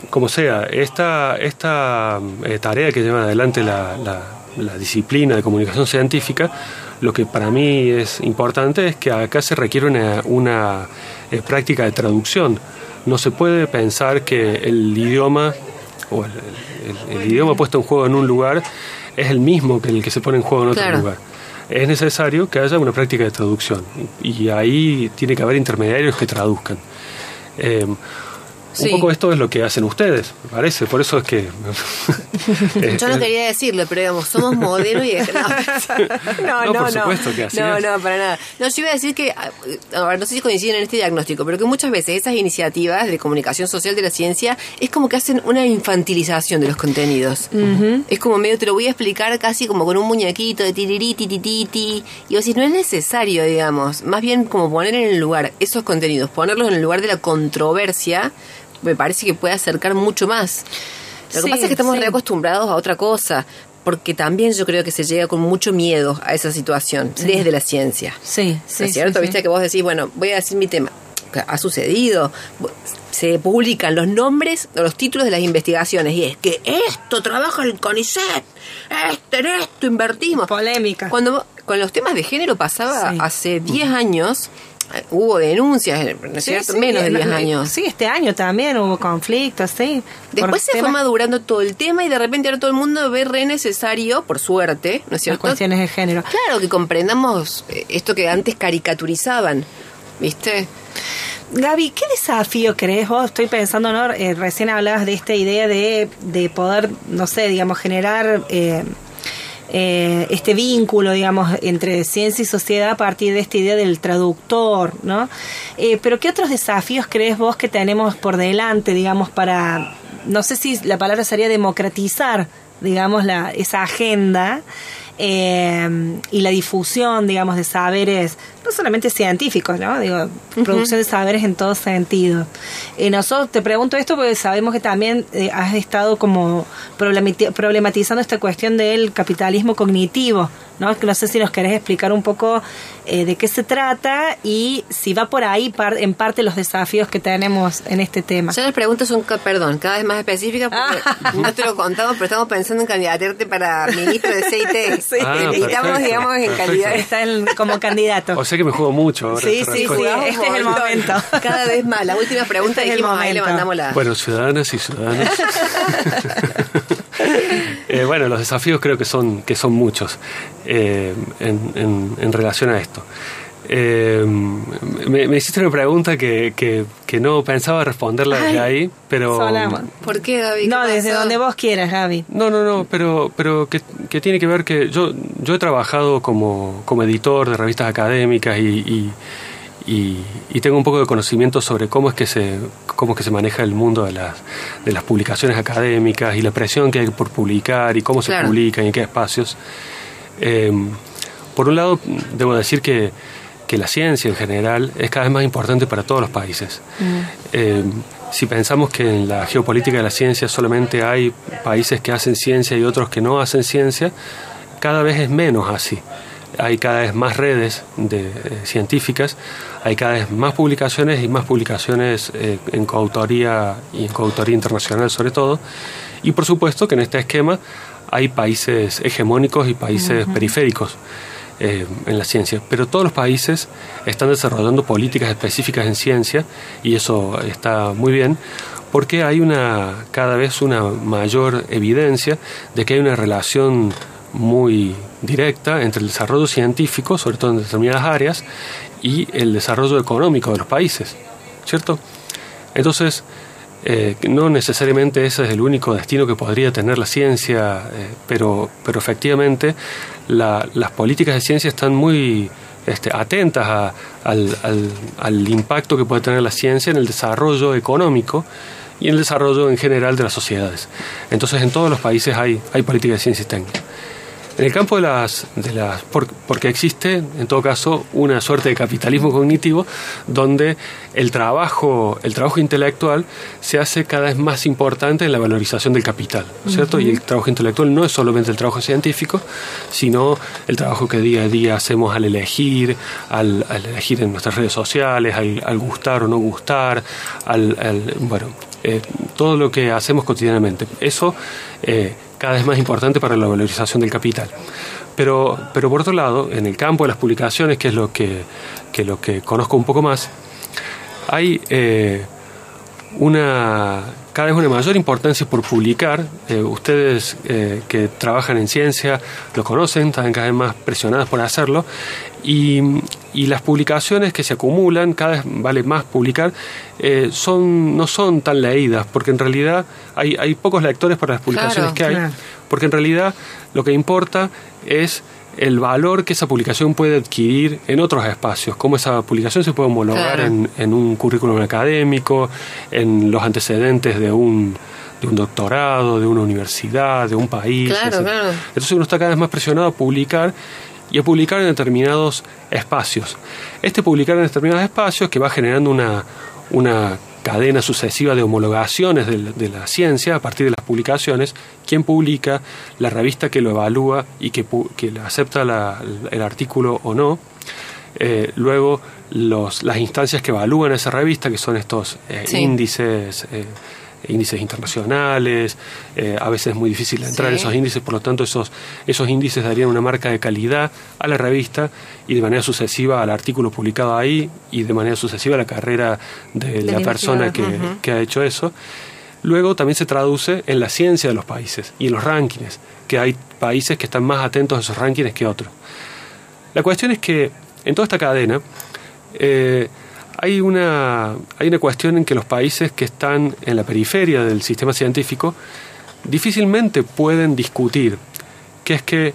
S7: como sea, esta, esta eh, tarea que lleva adelante la, la- la disciplina de comunicación científica, lo que para mí es importante es que acá se requiere una, una, eh, práctica de traducción. No se puede pensar que el idioma o el, idioma puesto en juego en un lugar es el mismo que el que se pone en juego en otro lugar. Es necesario que haya una práctica de traducción y ahí tiene que haber intermediarios que traduzcan. Eh, un poco esto es lo que hacen ustedes, me parece, por eso es que... <laughs> <laughs>
S1: Yo no quería decirlo, pero digamos, somos modelos y... <laughs>
S7: No, no, no, por supuesto que así
S1: No, no, para nada. No, yo iba a decir que, no sé si coinciden en este diagnóstico, pero que muchas veces esas iniciativas de comunicación social de la ciencia es como que hacen una infantilización de los contenidos. Es como medio, te lo voy a explicar casi como con un muñequito de tiririti, tititi, y vos decís, no es necesario, digamos, más bien como poner en el lugar esos contenidos, ponerlos en el lugar de la controversia me parece que puede acercar mucho más. Lo que pasa es que estamos reacostumbrados a otra cosa, porque también yo creo que se llega con mucho miedo a esa situación desde la ciencia.
S3: Sí,
S1: sí. ¿Es cierto? Viste que vos decís, bueno, voy a decir mi tema. Ha sucedido. Se publican los nombres o los títulos de las investigaciones y es que esto trabaja el CONICET, este, en esto invertimos.
S3: Polémica.
S1: Cuando con los temas de género pasaba hace 10 años hubo denuncias, ¿no es cierto? Menos de 10 años.
S3: Sí, este año también hubo conflictos, sí.
S1: Después se fue madurando todo el tema y de repente ahora todo el mundo ve re necesario, por suerte, ¿no es cierto?
S3: Las cuestiones de género.
S1: Claro, que comprendamos eh, esto que antes caricaturizaban, ¿viste?
S3: Gaby, ¿qué desafío crees vos? Estoy pensando, ¿no? Eh, recién hablabas de esta idea de, de poder, no sé, digamos, generar... Eh, eh, este vínculo, digamos, entre ciencia y sociedad a partir de esta idea del traductor, ¿no? Eh, pero ¿qué otros desafíos crees vos que tenemos por delante, digamos, para, no sé si la palabra sería democratizar, digamos, la, esa agenda eh, y la difusión, digamos, de saberes, no solamente científicos, ¿no? Digo, producción de saberes en todo sentido. Y nosotros te pregunto esto porque sabemos que también eh, has estado como problematizando esta cuestión del capitalismo cognitivo, ¿no? Que no sé si nos querés explicar un poco eh, de qué se trata y si va por ahí en parte los desafíos que tenemos en este tema.
S1: Ya las preguntas son, perdón, cada vez más específicas porque ah. no te lo contamos, pero estamos pensando en candidatarte para ministro de CIT. <laughs> sí.
S7: Ah, estamos,
S1: digamos, en calidad.
S3: Está como candidato.
S7: O sea que me juego mucho ahora.
S3: Sí, sí, sí, este es el momento.
S1: Cada vez más. La última pregunta este dijimos, ahí le mandamos la...
S7: Bueno, ciudadanas y ciudadanos. <laughs> Eh, bueno, los desafíos creo que son, que son muchos eh, en, en, relación a esto. Eh, me, hiciste una pregunta que, que, no pensaba responderla desde ahí, pero...
S1: ¿Por qué, Gaby?
S3: No, desde donde vos quieras, Gaby.
S7: No, no, no, pero, pero que, tiene que ver que yo, yo he trabajado como, como editor de revistas académicas y y, tengo un poco de conocimiento sobre cómo es que se, cómo es que se maneja el mundo de las, de las publicaciones académicas y la presión que hay por publicar y cómo se publica y en qué espacios. Eh, por un lado, debo decir que, que, la ciencia en general es cada vez más importante para todos los países. Mm. Eh, si pensamos que en la geopolítica de la ciencia solamente hay países que hacen ciencia y otros que no hacen ciencia, cada vez es menos así hay cada vez más redes de, eh, científicas, hay cada vez más publicaciones y más publicaciones eh, en coautoría y en coautoría internacional sobre todo. Y por supuesto que en este esquema hay países hegemónicos y países periféricos eh, en la ciencia. Pero todos los países están desarrollando políticas específicas en ciencia y eso está muy bien porque hay una cada vez una mayor evidencia de que hay una relación muy directa entre el desarrollo científico, sobre todo en determinadas áreas, y el desarrollo económico de los países, ¿cierto? Entonces, eh, no necesariamente ese es el único destino que podría tener la ciencia, eh, pero, pero efectivamente las políticas de ciencia están muy este, atentas al, al, impacto que puede tener la ciencia en el desarrollo económico y en el desarrollo en general de las sociedades. Entonces, en todos los países hay, hay de ciencia y técnica. En el campo de las, de las porque existe, en todo caso, una suerte de capitalismo cognitivo donde el trabajo, el trabajo intelectual se hace cada vez más importante en la valorización del capital, ¿cierto? Y el trabajo intelectual no es solamente el trabajo científico, sino el trabajo que día a día hacemos al elegir, al, elegir en nuestras redes sociales, al, gustar o no gustar, al, bueno, eh, todo lo que hacemos cotidianamente. Eso eh, cada vez más importante para la valorización del capital. Pero, pero por otro lado, en el campo de las publicaciones, que es lo que, lo que conozco un poco más, hay eh, una cada vez una mayor importancia por publicar. Eh, ustedes eh, que trabajan en ciencia lo conocen, están cada vez más presionadas por hacerlo. Y, y las publicaciones que se acumulan, cada vez vale más publicar, eh, son, no son tan leídas, porque en realidad hay, hay pocos lectores para las publicaciones
S1: Claro,
S7: que hay,
S3: claro.
S7: porque en realidad lo que importa es el valor que esa publicación puede adquirir en otros espacios, cómo esa publicación se puede homologar
S1: Claro.
S7: en, en un currículum académico, en los antecedentes de un, de un doctorado, de una universidad, de un país.
S1: Claro,
S7: etc.
S1: claro.
S7: Entonces uno está cada vez más presionado a publicar y a publicar en determinados espacios. Este publicar en determinados espacios que va generando una, una cadena sucesiva de homologaciones de, la- de la ciencia a partir de las publicaciones, quién publica, la revista que lo evalúa y que, que acepta la- el artículo o no, eh, luego los, las instancias que evalúan esa revista, que son estos eh,
S1: Sí.
S7: índices, eh, índices internacionales, eh, a veces es muy difícil entrar en esos índices, por lo tanto esos, esos índices darían una marca de calidad a la revista y de manera sucesiva al artículo publicado ahí y de manera sucesiva a la carrera de la persona que ha hecho eso. Luego también se traduce en la ciencia de los países y en los rankings, que hay países que están más atentos a esos rankings que otros. La cuestión es que en toda esta cadena eh, hay, una, hay una cuestión en que los países que están en la periferia del sistema científico difícilmente pueden discutir, que es que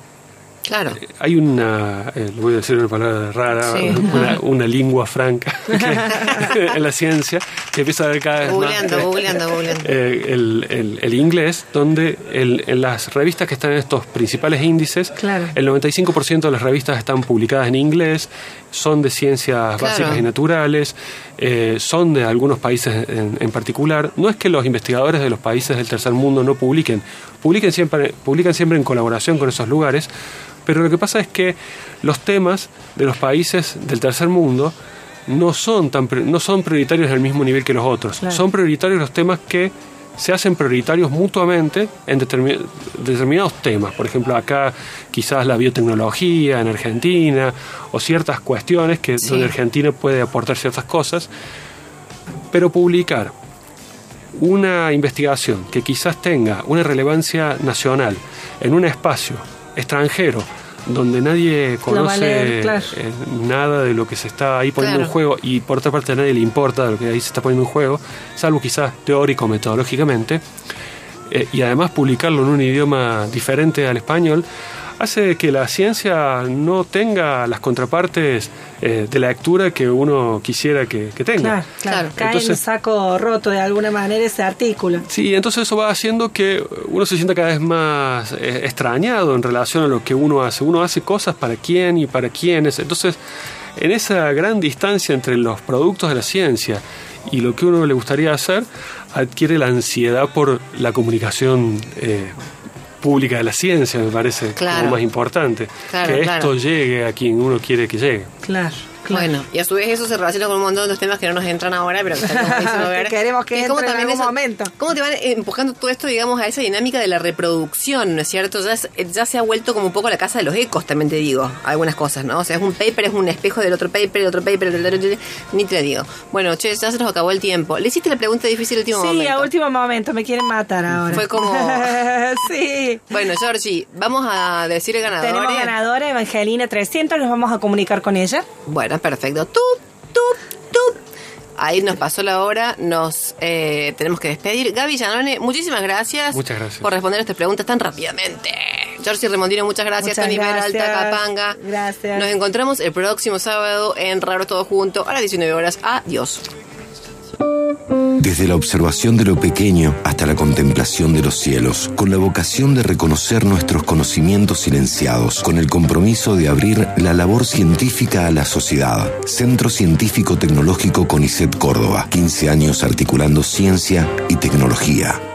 S1: Claro.
S7: hay una, eh, voy a decir una palabra rara,
S1: Sí.
S7: una, <laughs> una lengua franca que- <laughs> en la ciencia, que empieza a ver cada vez más
S1: Googleando, googleando, googleando.
S7: eh, el, el- el inglés, donde el- en las revistas que están en estos principales índices,
S3: Claro.
S7: el 95% de las revistas están publicadas en inglés, son de ciencias
S1: Claro.
S7: básicas y naturales, eh, son de algunos países en, en particular. No es que los investigadores de los países del tercer mundo no publiquen, publiquen siempre, publican siempre en colaboración con esos lugares, pero lo que pasa es que los temas de los países del tercer mundo no son, tan, no son prioritarios al mismo nivel que los otros.
S3: Claro.
S7: Son prioritarios los temas que se hacen prioritarios mutuamente en determi- determinados temas. Por ejemplo, acá quizás la biotecnología en Argentina o ciertas cuestiones que
S1: Sí.
S7: donde Argentina puede aportar ciertas cosas. Pero publicar una investigación que quizás tenga una relevancia nacional en un espacio extranjero donde nadie conoce
S3: claro.
S7: eh, nada de lo que se está ahí poniendo
S1: Claro.
S7: en juego y por otra parte a nadie le importa lo que ahí se está poniendo en juego, salvo quizás teórico, metodológicamente, eh, y además publicarlo en un idioma diferente al español, hace que la ciencia no tenga las contrapartes eh, de la lectura que uno quisiera que, que tenga.
S3: Claro, claro. Cae en
S7: Entonces-
S3: saco roto de alguna manera ese artículo.
S7: Sí, entonces eso va haciendo que uno se sienta cada vez más eh, extrañado en relación a lo que uno hace. Uno hace cosas para quién y para quiénes. Entonces, en esa gran distancia entre los productos de la ciencia y lo que uno le gustaría hacer, adquiere la ansiedad por la comunicación eh, pública de la ciencia, me parece
S1: Claro.
S7: como más importante.
S1: Claro,
S7: que
S1: claro.
S7: esto llegue a quien uno quiere que llegue.
S3: Claro, claro.
S1: Bueno, y a su vez eso se relaciona con un montón de otros temas que no nos entran ahora, pero que estamos <laughs> ver.
S3: Que queremos que
S1: como
S3: entren en algún momento.
S1: ¿Cómo te van empujando todo esto, digamos, a esa dinámica de la reproducción, ¿no es cierto? Ya, es- ya se ha vuelto como un poco la casa de los ecos, también te digo, algunas cosas, ¿no? O sea, es un paper, es un espejo del otro paper, el otro paper, del otro, ni te digo. Bueno, che, ya se nos acabó el tiempo. Le hiciste la pregunta difícil al último
S3: Sí,
S1: momento.
S3: a último momento, me quieren matar ahora.
S1: Fue como- <laughs>
S3: sí.
S1: Bueno, Georgie, vamos a decir el ganador.
S3: Tenemos ganadora, Evangelina 300, nos vamos a comunicar con ella.
S1: Bueno, perfecto. Tup, tup, tup. Ahí nos pasó la hora, nos eh, tenemos que despedir. Gaby Llanone, muchísimas gracias.
S7: Muchas gracias.
S1: Por responder estas preguntas tan rápidamente. Georgie Remondino, muchas gracias.
S3: Muchas
S1: Tony Peralta. Capanga.
S3: Gracias.
S1: Nos encontramos el próximo sábado en Raro Todo Junto a las 19 horas. Adiós.
S6: Desde la observación de lo pequeño hasta la contemplación de los cielos, con la vocación de reconocer nuestros conocimientos silenciados, con el compromiso de abrir la labor científica a la sociedad. Centro Científico Tecnológico CONICET Córdoba, 15 años articulando ciencia y tecnología.